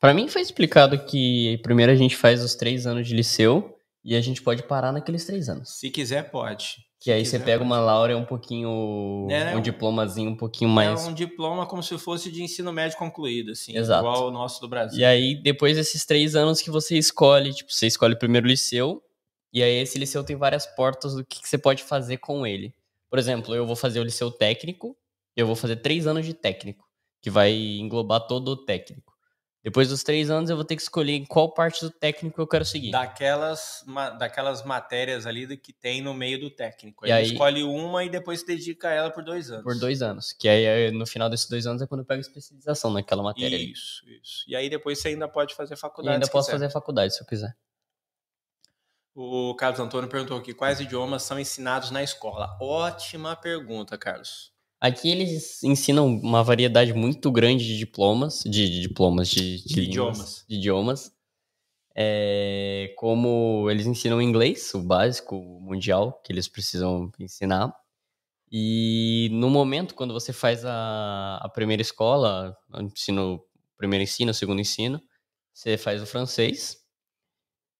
Pra mim foi explicado que primeiro a gente faz os três anos de liceu e a gente pode parar naqueles três anos.
Se quiser, pode.
Que aí você pega uma Laura um pouquinho.
É,
um
um-
diplomazinho um pouquinho
É
mais.
um diploma como se fosse de ensino médio concluído, assim,
Exato.
igual o nosso do Brasil.
E aí, depois desses três anos que você escolhe, tipo, você escolhe primeiro o liceu, e aí esse liceu tem várias portas do que, que você pode fazer com ele. Por exemplo, eu vou fazer o liceu técnico, eu vou fazer três anos de técnico, que vai englobar todo o técnico. Depois dos três anos, eu vou ter que escolher em qual parte do técnico eu quero seguir.
Daquelas, ma- daquelas matérias ali que tem no meio do técnico.
E
Aí, escolhe uma e depois se dedica a ela por dois anos.
Por dois anos. Que aí, é, no final desses dois anos, é quando eu pego especialização naquela matéria. ali.
Isso, isso. E aí depois você ainda pode fazer
E
faculdade.
ainda
se
posso
quiser.
fazer faculdade, se eu quiser.
O Carlos Antônio perguntou aqui quais idiomas são ensinados na escola. Ótima pergunta, Carlos.
Aqui eles ensinam uma variedade muito grande de diplomas, de, de diplomas, de, de,
De
línguas,
idiomas.
de idiomas. É, como eles ensinam inglês, o básico, mundial, que eles precisam ensinar. E no momento, quando você faz a, a primeira escola, ensino, primeiro ensino, segundo ensino, você faz o francês.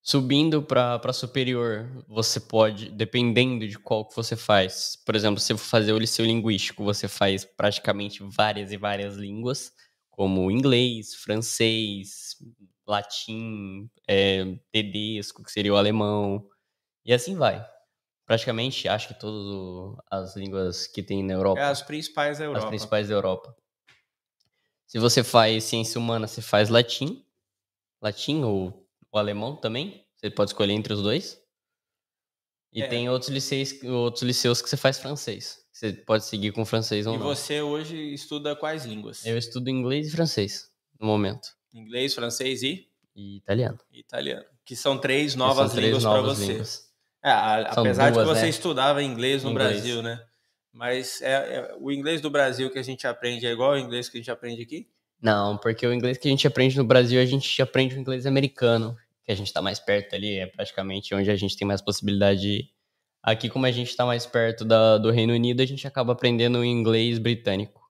Subindo para superior, você pode, dependendo de qual que você faz. Por exemplo, se for fazer o liceu linguístico, você faz praticamente várias e várias línguas, como inglês, francês, latim, é, tedesco, que seria o alemão, e assim vai. Praticamente, acho que todas as línguas que tem na Europa
É as principais da Europa.
as principais da Europa. Se você faz ciência humana, você faz latim, latim ou o alemão também. Você pode escolher entre os dois. E
É.
tem outros liceus, outros liceus que você faz francês. Você pode seguir com francês ou
E
não.
você hoje estuda quais línguas?
Eu estudo inglês e francês no momento.
Inglês, francês e
E italiano.
italiano. Que são três novas
são três
línguas para você.
línguas.
É, a- apesar de
duas,
que você
né?
estudava inglês no
Inglês.
Brasil, né? Mas é, é- o inglês do Brasil que a gente aprende é igual ao inglês que a gente aprende aqui?
Não, porque o inglês que a gente aprende no Brasil, a gente aprende o inglês americano, que a gente tá mais perto ali, é praticamente onde a gente tem mais possibilidade de ir. Aqui, como a gente tá mais perto da- do Reino Unido, a gente acaba aprendendo o inglês britânico,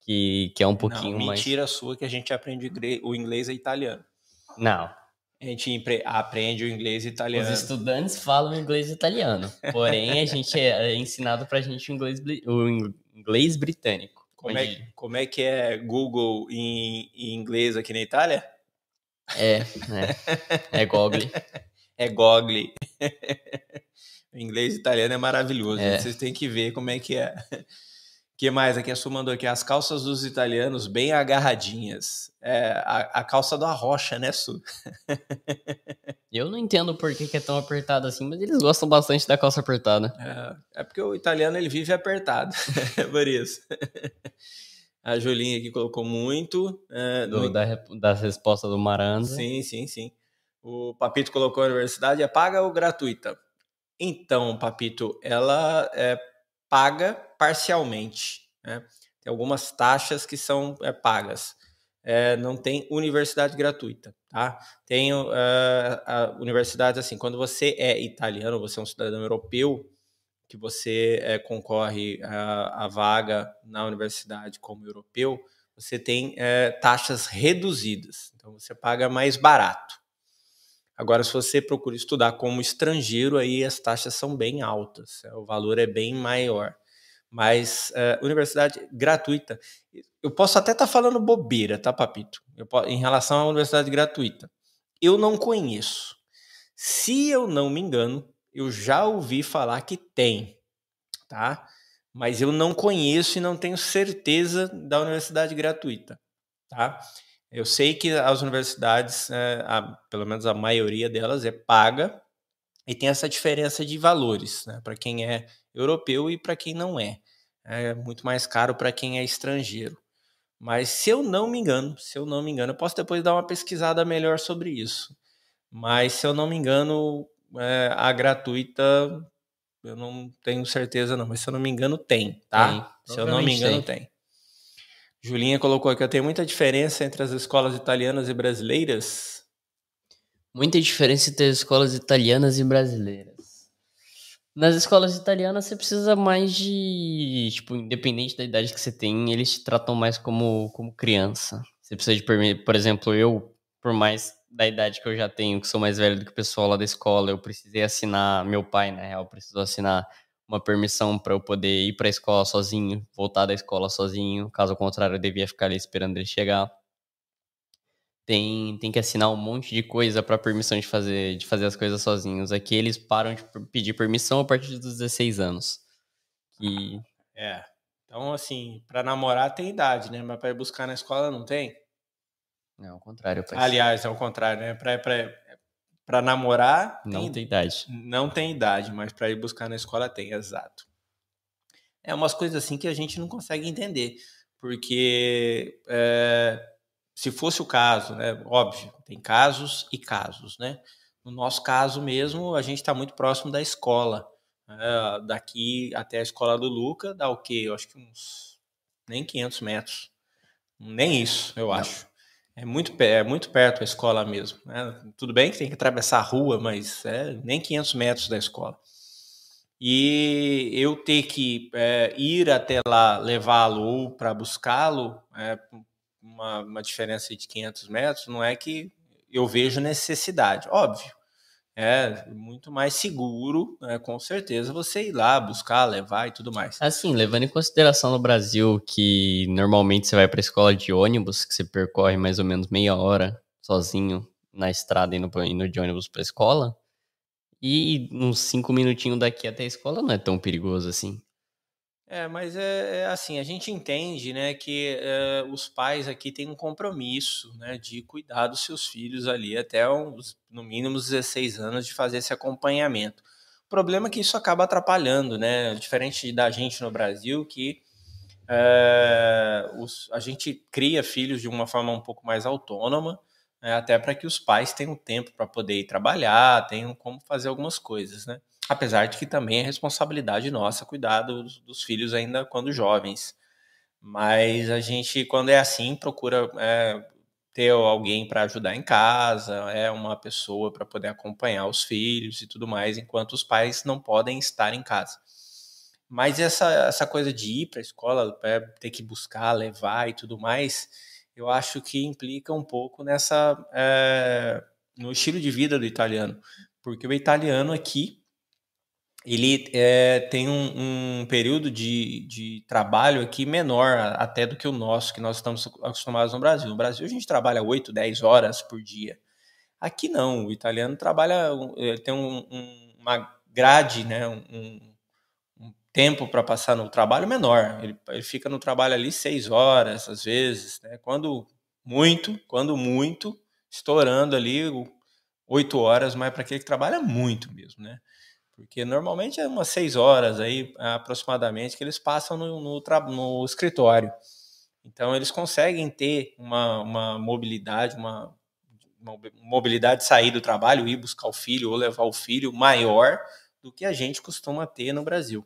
que, que é um pouquinho
Não,
mais...
mentira sua que a gente aprende o inglês e italiano.
Não,
A gente aprende o inglês e italiano.
os estudantes falam inglês e italiano, porém a gente é, é ensinado pra gente o inglês, o in- inglês britânico.
Como é, como é que é Google em, em inglês aqui na Itália?
É, é, é Google.
É Google. o inglês italiano é maravilhoso.
É.
Vocês têm que ver como é que é. que mais? Aqui a Su mandou aqui. As calças dos italianos bem agarradinhas. É, a, a calça do Arrocha, né, Su?
Eu não entendo por que, que é tão apertado assim, mas eles gostam bastante da calça apertada.
É, é porque o italiano ele vive apertado. (laughs) É por isso. A Julinha aqui colocou muito. é,
Do-
no-
da, rep- da resposta do Maranda.
Sim, sim, sim. O Papito colocou a universidade é paga ou gratuita? Então, Papito, ela é paga parcialmente. né? Tem algumas taxas que são é, pagas. É, não tem universidade gratuita, tá? Tem é, a universidade assim, quando você é italiano, você é um cidadão europeu, que você é, concorre a vaga na universidade como europeu, você tem é, taxas reduzidas. Então você paga mais barato. Agora, se você procura estudar como estrangeiro, aí as taxas são bem altas, é, o valor é bem maior. Mas é, universidade gratuita, eu posso até estar falando bobeira, tá, Papito? Em relação à universidade gratuita. Eu não conheço. Se eu não me engano, eu já ouvi falar que tem, tá? Mas eu não conheço e não tenho certeza da universidade gratuita, tá? Eu sei que as universidades, é, a- pelo menos a maioria delas, é paga e tem essa diferença de valores, né? Para quem é europeu e para quem não é. É muito mais caro para quem é estrangeiro. Mas se eu não me engano, se eu não me engano, eu posso depois dar uma pesquisada melhor sobre isso. Mas se eu não me engano, é, a gratuita, eu não tenho certeza não, mas se eu não me engano tem, tá?
Tem,
se eu não me engano tem. Julinha colocou aqui, tem muita diferença entre as escolas italianas e brasileiras?
Muita diferença entre as escolas italianas e brasileiras. Nas escolas italianas você precisa mais de. Tipo, independente da idade que você tem, eles te tratam mais como, como criança. Você precisa de permiso. Por exemplo, eu, por mais da idade que eu já tenho, que sou mais velho do que o pessoal lá da escola, eu precisei assinar. Meu pai, na real, precisou assinar uma permissão para eu poder ir para a escola sozinho, voltar da escola sozinho. Caso contrário, eu devia ficar ali esperando ele chegar tem, tem que assinar um monte de coisa para permissão de fazer, de fazer as coisas sozinhos. Aqui eles param de pedir permissão a partir dos 16 anos. E
É. Então, assim, para namorar tem idade, né? Mas para ir buscar na escola não tem.
Não, ao contrário.
Aliás, é o contrário, né? Para namorar
não
tem,
tem idade.
não tem idade, mas para ir buscar na escola tem, exato. É umas coisas assim que a gente não consegue entender, porque é, se fosse o caso, né? Óbvio, tem casos e casos, né? No nosso caso mesmo, a gente está muito próximo da escola. É, daqui até a escola do Luca dá o quê? Eu acho que uns nem 500 metros. Nem isso, eu Não. acho. É muito, é muito perto a escola mesmo. Né? Tudo bem que tem que atravessar a rua, mas é nem 500 metros da escola. E eu ter que é, ir até lá, levá-lo ou para buscá-lo, é, uma, uma diferença de 500 metros, não é que eu vejo necessidade. Óbvio, é muito mais seguro, né, com certeza, você ir lá buscar, levar e tudo mais.
Assim, levando em consideração no Brasil que normalmente você vai para a escola de ônibus, que você percorre mais ou menos meia hora sozinho na estrada indo, indo de ônibus para a escola, e uns cinco minutinhos daqui até a escola não é tão perigoso assim.
É, mas é, é, assim, a gente entende, né, que é, os pais aqui têm um compromisso, né, de cuidar dos seus filhos ali até uns, no mínimo 16 anos de fazer esse acompanhamento. O problema é que isso acaba atrapalhando, né, diferente da gente no Brasil, que é, os, a gente cria filhos de uma forma um pouco mais autônoma, né, até para que os pais tenham tempo para poder ir trabalhar, tenham como fazer algumas coisas, né. Apesar de que também é responsabilidade nossa cuidar dos, dos filhos ainda quando jovens. Mas a gente, quando é assim, procura é, ter alguém para ajudar em casa, é uma pessoa para poder acompanhar os filhos e tudo mais, enquanto os pais não podem estar em casa. Mas essa, essa coisa de ir para a escola, é, ter que buscar, levar e tudo mais, eu acho que implica um pouco nessa é, no estilo de vida do italiano, porque o italiano aqui ele é, tem um, um, período de, de trabalho aqui menor até do que o nosso, que nós estamos acostumados no Brasil. No Brasil a gente trabalha 8, 10 horas por dia. Aqui não, o italiano trabalha, tem um, um, uma grade, né, um, tempo para passar no trabalho menor. Ele, ele, fica no trabalho ali seis horas, às vezes, né, quando muito, quando muito, estourando ali oito horas, mas para aquele que trabalha muito mesmo, né? Porque normalmente é umas seis horas aí, aproximadamente, que eles passam no, no, no escritório. Então eles conseguem ter uma, uma mobilidade, uma, uma mobilidade de sair do trabalho, ir buscar o filho ou levar o filho maior do que a gente costuma ter no Brasil.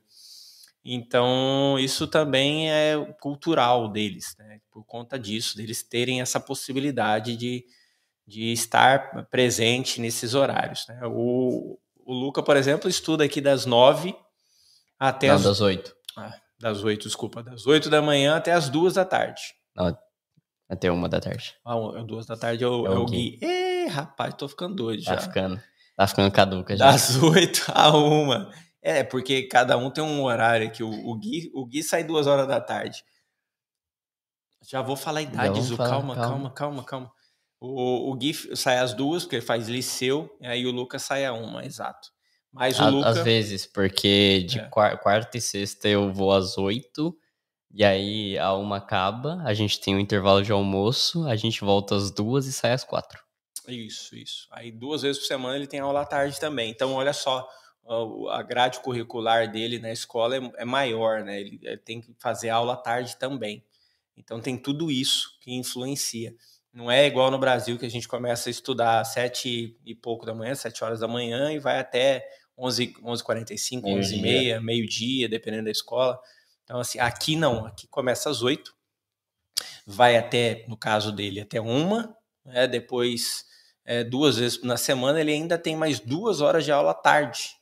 Então, isso também é cultural deles, né? por conta disso, deles terem essa possibilidade de, de estar presente nesses horários. Né? O, o Luca, por exemplo, estuda aqui das nove até
Não,
as...
das oito.
Ah, das oito, desculpa. Das oito da manhã até as duas da tarde.
Não, até uma da tarde.
Ah, duas da tarde é o, é, é o Gui. Gui. Ê, rapaz, tô ficando doido
tá
já.
Ficando, tá ficando caduca já.
Das (laughs) oito a uma. É, porque cada um tem um horário aqui. O, o, Gui, o Gui sai duas horas da tarde. Já vou falar a idade, Zu. Calma, calma, calma, calma, calma. O, o Gui sai às duas, porque ele faz liceu, e aí o Lucas sai a uma, exato. Mas o
a,
Luca...
Às vezes, porque de é. quarta e sexta eu vou às oito, e aí a uma acaba, a gente tem um intervalo de almoço, a gente volta às duas e sai às quatro.
Isso, isso. Aí duas vezes por semana ele tem aula à tarde também. Então, olha só, a grade curricular dele na escola é, é maior, né? Ele, ele tem que fazer aula à tarde também. Então tem tudo isso que influencia. Não é igual no Brasil que a gente começa a estudar às sete e pouco da manhã, sete horas da manhã e vai até 11, 11h45, 11h30, meio-dia, dependendo da escola. Então, assim, aqui não, aqui começa às oito, vai até, no caso dele, até uma, né? depois é, duas vezes na semana, ele ainda tem mais duas horas de aula à tarde.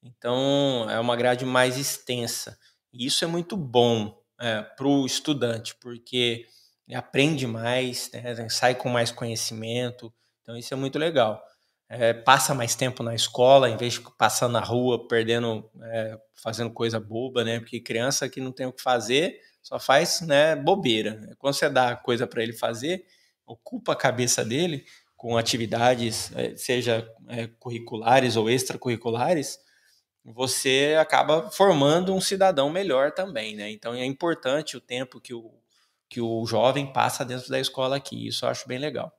Então, é uma grade mais extensa. E isso é muito bom é, para o estudante, porque aprende mais, né, sai com mais conhecimento. Então isso é muito legal. É, passa mais tempo na escola, em vez de passar na rua, perdendo, é, fazendo coisa boba, né? Porque criança que não tem o que fazer só faz né, bobeira. Quando você dá coisa para ele fazer, ocupa a cabeça dele com atividades, é, seja é, curriculares ou extracurriculares, você acaba formando um cidadão melhor também, né? Então é importante o tempo que o que o jovem passa dentro da escola aqui. Isso eu acho bem legal.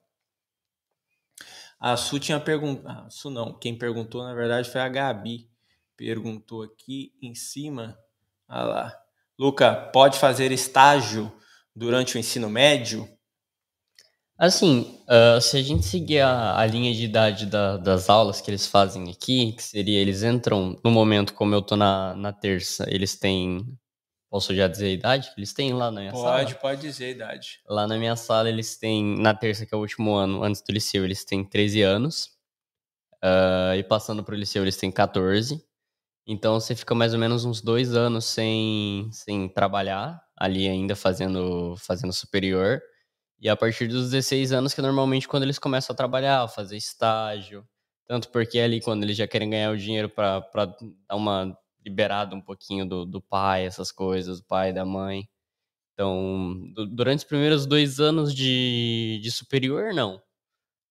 A Su tinha perguntado. Su não, quem perguntou na verdade foi a Gabi. Perguntou aqui em cima. Olha lá. Luca, pode fazer estágio durante o ensino médio?
Assim, uh, se a gente seguir a, a linha de idade da, das aulas que eles fazem aqui, que seria, eles entram no momento, como eu tô na, na terça, eles têm. Posso já dizer a idade que eles têm lá na minha
pode,
sala?
Pode, pode dizer a idade.
Lá na minha sala, eles têm, na terça, que é o último ano, antes do liceu, eles têm 13 anos. Uh, e passando pro liceu, eles têm 14. Então você fica mais ou menos uns dois anos sem, sem trabalhar, ali ainda fazendo, fazendo superior. E a partir dos 16 anos, que é normalmente quando eles começam a trabalhar, fazer estágio. Tanto porque é ali quando eles já querem ganhar o dinheiro para dar uma liberada um pouquinho do, do pai, essas coisas, do pai, da mãe. Então, do, durante os primeiros dois anos de, de superior, não.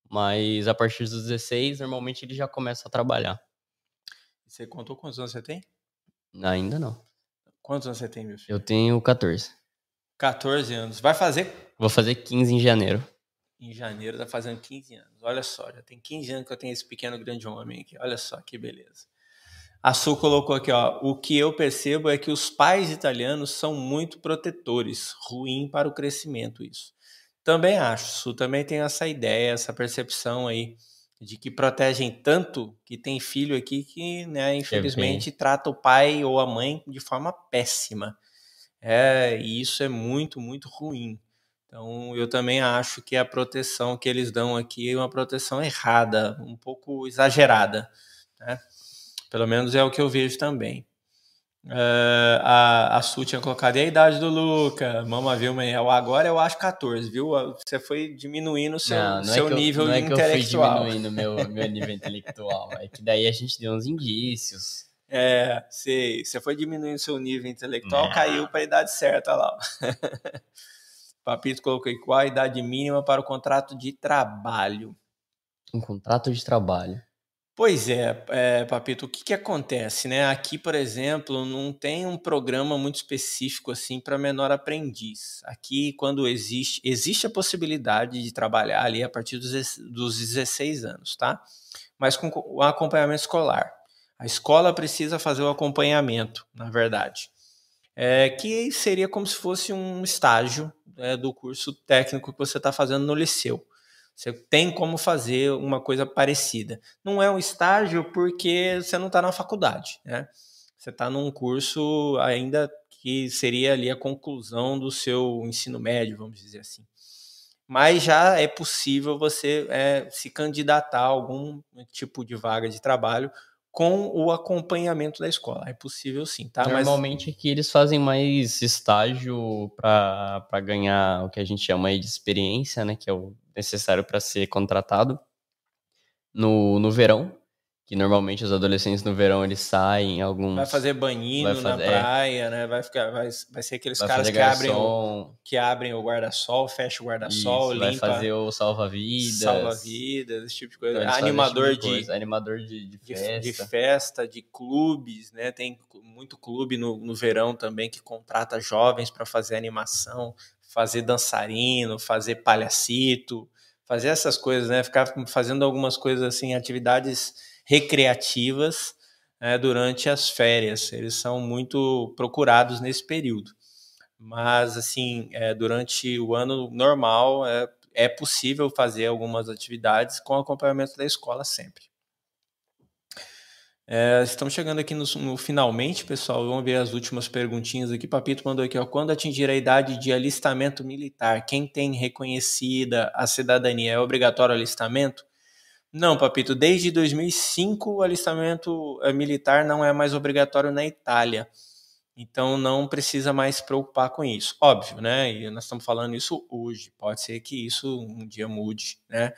Mas a partir dos 16, normalmente ele já começa a trabalhar.
Você contou quantos anos você tem?
Ainda não.
Quantos anos você tem, meu filho?
Eu tenho 14.
14 anos. Vai fazer?
Vou fazer 15 em janeiro.
Em janeiro tá fazendo 15 anos. Olha só, já tem 15 anos que eu tenho esse pequeno grande homem aqui. Olha só que beleza. A Su colocou aqui, ó. O que eu percebo é que os pais italianos são muito protetores. Ruim para o crescimento isso. Também acho. Su também tem essa ideia, essa percepção aí de que protegem tanto que tem filho aqui que, né, infelizmente, trata o pai ou a mãe de forma péssima. É, e isso é muito, muito ruim. Então, eu também acho que a proteção que eles dão aqui é uma proteção errada, um pouco exagerada. Né? Pelo menos é o que eu vejo também. Uh, a, a Su tinha colocado e a idade do Luca, Mama Vilma, agora eu acho 14, viu? Você foi diminuindo o seu, não, não seu é nível eu, não intelectual. Não é que eu fui
diminuindo meu, meu nível intelectual, é que daí a gente deu uns indícios.
É, você, você foi diminuindo seu nível intelectual, caiu para a idade certa lá. (laughs) Papito colocou aí, qual a idade mínima para o contrato de trabalho?
Um contrato de trabalho.
Pois é, é Papito, o que, que acontece, né? Aqui, por exemplo, não tem um programa muito específico assim para menor aprendiz. Aqui, quando existe, existe a possibilidade de trabalhar ali a partir dos, dos 16 anos, tá? Mas com o acompanhamento escolar. A escola precisa fazer o acompanhamento, na verdade, é, que seria como se fosse um estágio é, do curso técnico que você está fazendo no liceu. Você tem como fazer uma coisa parecida. Não é um estágio porque você não está na faculdade, né? Você está num curso ainda que seria ali a conclusão do seu ensino médio, vamos dizer assim. Mas já é possível você é, se candidatar a algum tipo de vaga de trabalho com o acompanhamento da escola. É possível sim, tá?
Normalmente Mas... aqui eles fazem mais estágio para ganhar o que a gente chama de experiência, né? Que é o necessário para ser contratado no, no verão que normalmente os adolescentes no verão eles saem alguns
vai fazer banhinho vai fazer, na é. praia é, né vai ficar vai, vai ser aqueles caras que abrem o, que abrem o guarda-sol fecha o guarda-sol limpa
vai fazer o salva-vidas
salva-vidas esse tipo de coisa então, animador tipo de, de coisa.
animador de, de, festa.
de, festa de clubes né tem muito clube no, no verão também que contrata jovens para fazer animação fazer dançarino fazer palhacito fazer essas coisas né ficar fazendo algumas coisas assim atividades recreativas é, durante as férias. Eles são muito procurados nesse período. Mas, assim, é, durante o ano normal, é, é possível fazer algumas atividades com acompanhamento da escola sempre. É, estamos chegando aqui no, no, finalmente, pessoal. Vamos ver as últimas perguntinhas aqui. Papito mandou aqui, ó. Quando atingir a idade de alistamento militar, quem tem reconhecida a cidadania é obrigatório alistamento? Não, Papito, desde 2005 o alistamento eh, militar não é mais obrigatório na Itália. Então não precisa mais se preocupar com isso. Óbvio, né? E nós estamos falando isso hoje. Pode ser que isso um dia mude, né?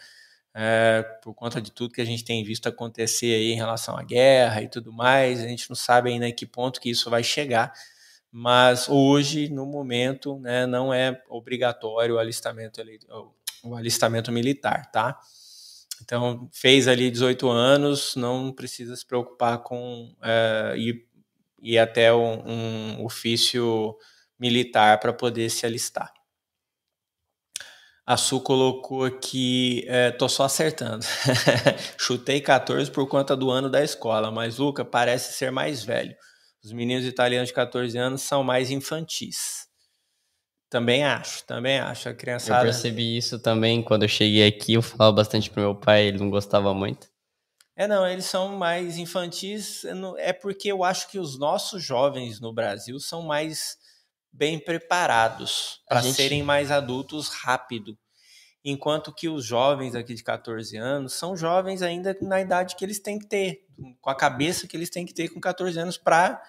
É, por conta de tudo que a gente tem visto acontecer aí em relação à guerra e tudo mais, a gente não sabe ainda em que ponto que isso vai chegar. Mas hoje, no momento, né, não é obrigatório o alistamento, o alistamento militar, tá? Então, fez ali 18 anos, não precisa se preocupar com é, ir, ir até um, um ofício militar para poder se alistar. A Su colocou aqui, é, tô só acertando. (laughs) Chutei 14 por conta do ano da escola, mas Luca parece ser mais velho. Os meninos italianos de 14 anos são mais infantis. Também acho, também acho. A criançada.
Eu percebi isso também quando eu cheguei aqui. Eu falava bastante pro meu pai, ele não gostava muito.
É, não, eles são mais infantis. É porque eu acho que os nossos jovens no Brasil são mais bem preparados para gente... serem mais adultos rápido. Enquanto que os jovens aqui de 14 anos são jovens ainda na idade que eles têm que ter, com a cabeça que eles têm que ter com 14 anos para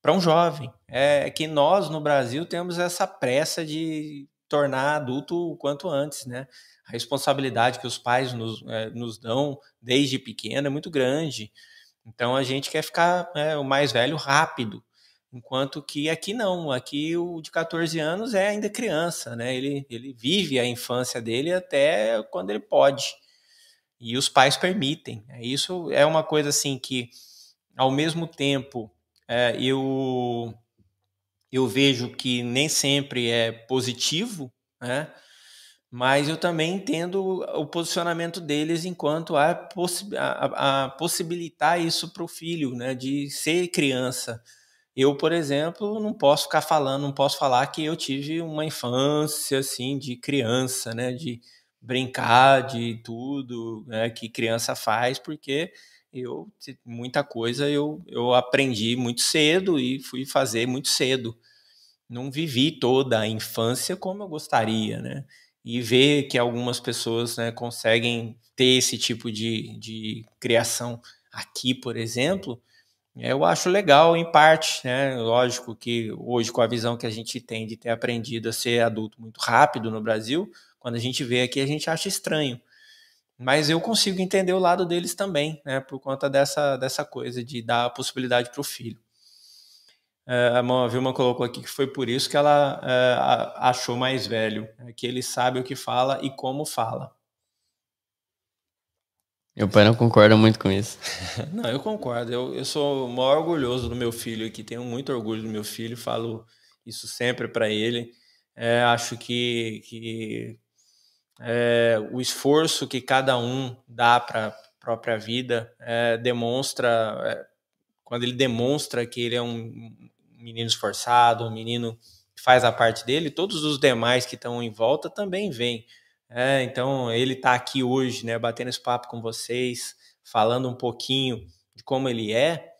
para um jovem. É que nós no Brasil temos essa pressa de tornar adulto o quanto antes, né? A responsabilidade que os pais nos, é, nos dão desde pequeno é muito grande. Então a gente quer ficar é, o mais velho rápido. Enquanto que aqui não, aqui o de 14 anos é ainda criança, né? Ele, ele vive a infância dele até quando ele pode. E os pais permitem. Isso é uma coisa assim que, ao mesmo tempo, é, eu, eu vejo que nem sempre é positivo, né? mas eu também entendo o posicionamento deles enquanto a, possi a, a possibilitar isso para o filho, né? de ser criança. Eu, por exemplo, não posso ficar falando, não posso falar que eu tive uma infância assim de criança, né? de brincar de tudo né? que criança faz, porque eu muita coisa eu, eu aprendi muito cedo e fui fazer muito cedo. Não vivi toda a infância como eu gostaria, né? E ver que algumas pessoas né, conseguem ter esse tipo de, de criação aqui, por exemplo, eu acho legal em parte, né? Lógico que hoje, com a visão que a gente tem de ter aprendido a ser adulto muito rápido no Brasil, quando a gente vê aqui, a gente acha estranho. Mas eu consigo entender o lado deles também, né? Por conta dessa, dessa coisa de dar a possibilidade para o filho. É, a Vilma colocou aqui que foi por isso que ela é, achou mais velho, é, que ele sabe o que fala e como fala.
Meu pai não concorda muito com isso. (laughs)
não, eu concordo. Eu, eu sou o maior orgulhoso do meu filho aqui, tenho muito orgulho do meu filho, falo isso sempre para ele. É, acho que, que é, o esforço que cada um dá para a própria vida é, demonstra, é, quando ele demonstra que ele é um menino esforçado, um menino que faz a parte dele, todos os demais que estão em volta também vêm. É, então ele está aqui hoje, né, batendo esse papo com vocês, falando um pouquinho de como ele é,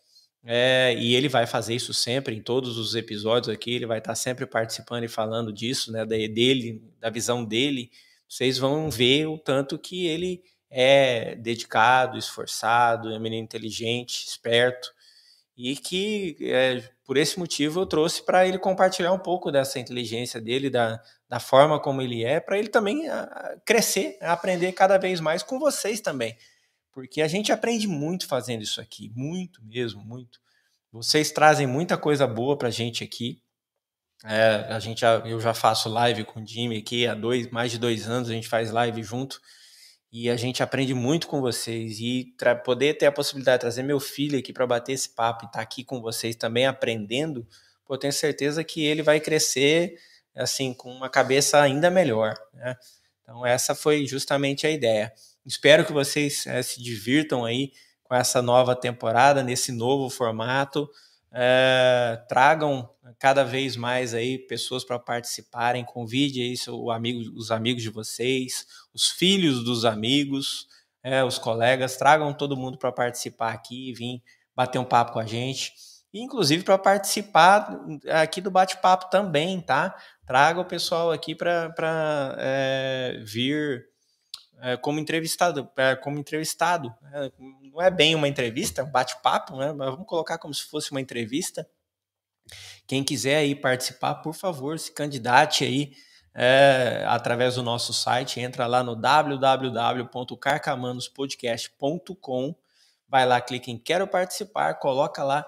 é, e ele vai fazer isso sempre em todos os episódios aqui. Ele vai estar tá sempre participando e falando disso, né, dele, da visão dele vocês vão ver o tanto que ele é dedicado, esforçado, é um menino inteligente, esperto, e que é, por esse motivo eu trouxe para ele compartilhar um pouco dessa inteligência dele, da, da forma como ele é, para ele também a, crescer, aprender cada vez mais com vocês também. Porque a gente aprende muito fazendo isso aqui, muito mesmo, muito. Vocês trazem muita coisa boa para a gente aqui. É, a gente já, eu já faço live com o Jimmy aqui há dois, mais de dois anos, a gente faz live junto e a gente aprende muito com vocês e poder ter a possibilidade de trazer meu filho aqui para bater esse papo e estar tá aqui com vocês também aprendendo, eu tenho certeza que ele vai crescer assim com uma cabeça ainda melhor, né? Então essa foi justamente a ideia. Espero que vocês é, se divirtam aí com essa nova temporada nesse novo formato é, tragam cada vez mais aí pessoas para participarem, convide aí seu amigo, os amigos de vocês, os filhos dos amigos, é, os colegas, tragam todo mundo para participar aqui vir bater um papo com a gente. E, inclusive para participar aqui do bate-papo também, tá? Traga o pessoal aqui para é, vir é, como entrevistado, é, como entrevistado. É, não é bem uma entrevista, é um bate-papo, né? Mas vamos colocar como se fosse uma entrevista. Quem quiser aí participar, por favor, se candidate aí é, através do nosso site. Entra lá no www.carcamanospodcast.com. Vai lá, clica em Quero Participar, coloca lá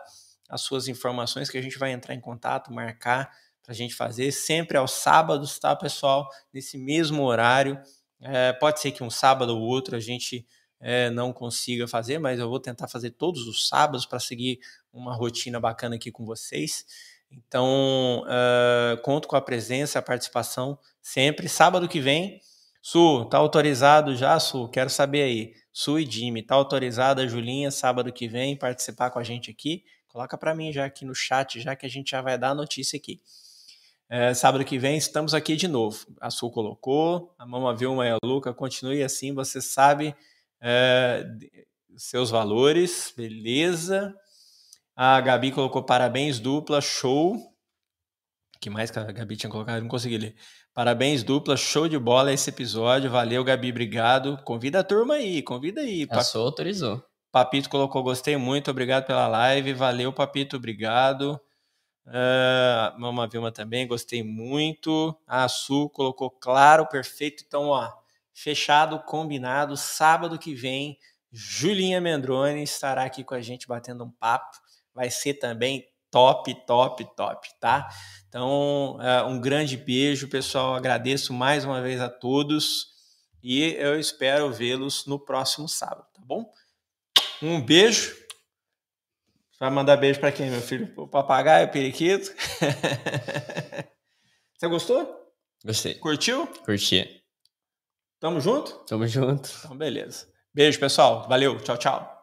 as suas informações que a gente vai entrar em contato, marcar para a gente fazer sempre aos sábados, tá, pessoal? Nesse mesmo horário. É, pode ser que um sábado ou outro a gente é, não consiga fazer, mas eu vou tentar fazer todos os sábados para seguir uma rotina bacana aqui com vocês. Então, uh, conto com a presença, a participação sempre. Sábado que vem, Su, tá autorizado já, Su? Quero saber aí. Su e Jimmy, tá autorizada a Julinha, sábado que vem, participar com a gente aqui? Coloca para mim já aqui no chat, já que a gente já vai dar a notícia aqui. É, sábado que vem estamos aqui de novo. A Sul colocou, a Mama Vilma e a Luca, continue assim, você sabe é, seus valores, beleza. A Gabi colocou parabéns dupla, show. que mais que a Gabi tinha colocado? Não consegui ler. Parabéns dupla, show de bola esse episódio. Valeu, Gabi, obrigado. Convida a turma aí, convida aí.
A Sul autorizou.
Papito colocou gostei muito, obrigado pela live. Valeu, Papito, obrigado. Uh, Mama Vilma também, gostei muito. A Su colocou claro, perfeito. Então, ó, fechado, combinado. Sábado que vem, Julinha Mendrone estará aqui com a gente batendo um papo. Vai ser também top, top, top, tá? Então, uh, um grande beijo, pessoal. Agradeço mais uma vez a todos e eu espero vê-los no próximo sábado, tá bom? Um beijo Vai mandar beijo para quem, meu filho? O papagaio, o periquito? (laughs) Você gostou?
Gostei.
Curtiu?
Curti.
Tamo junto?
Tamo junto.
Então, beleza. Beijo, pessoal. Valeu. Tchau, tchau.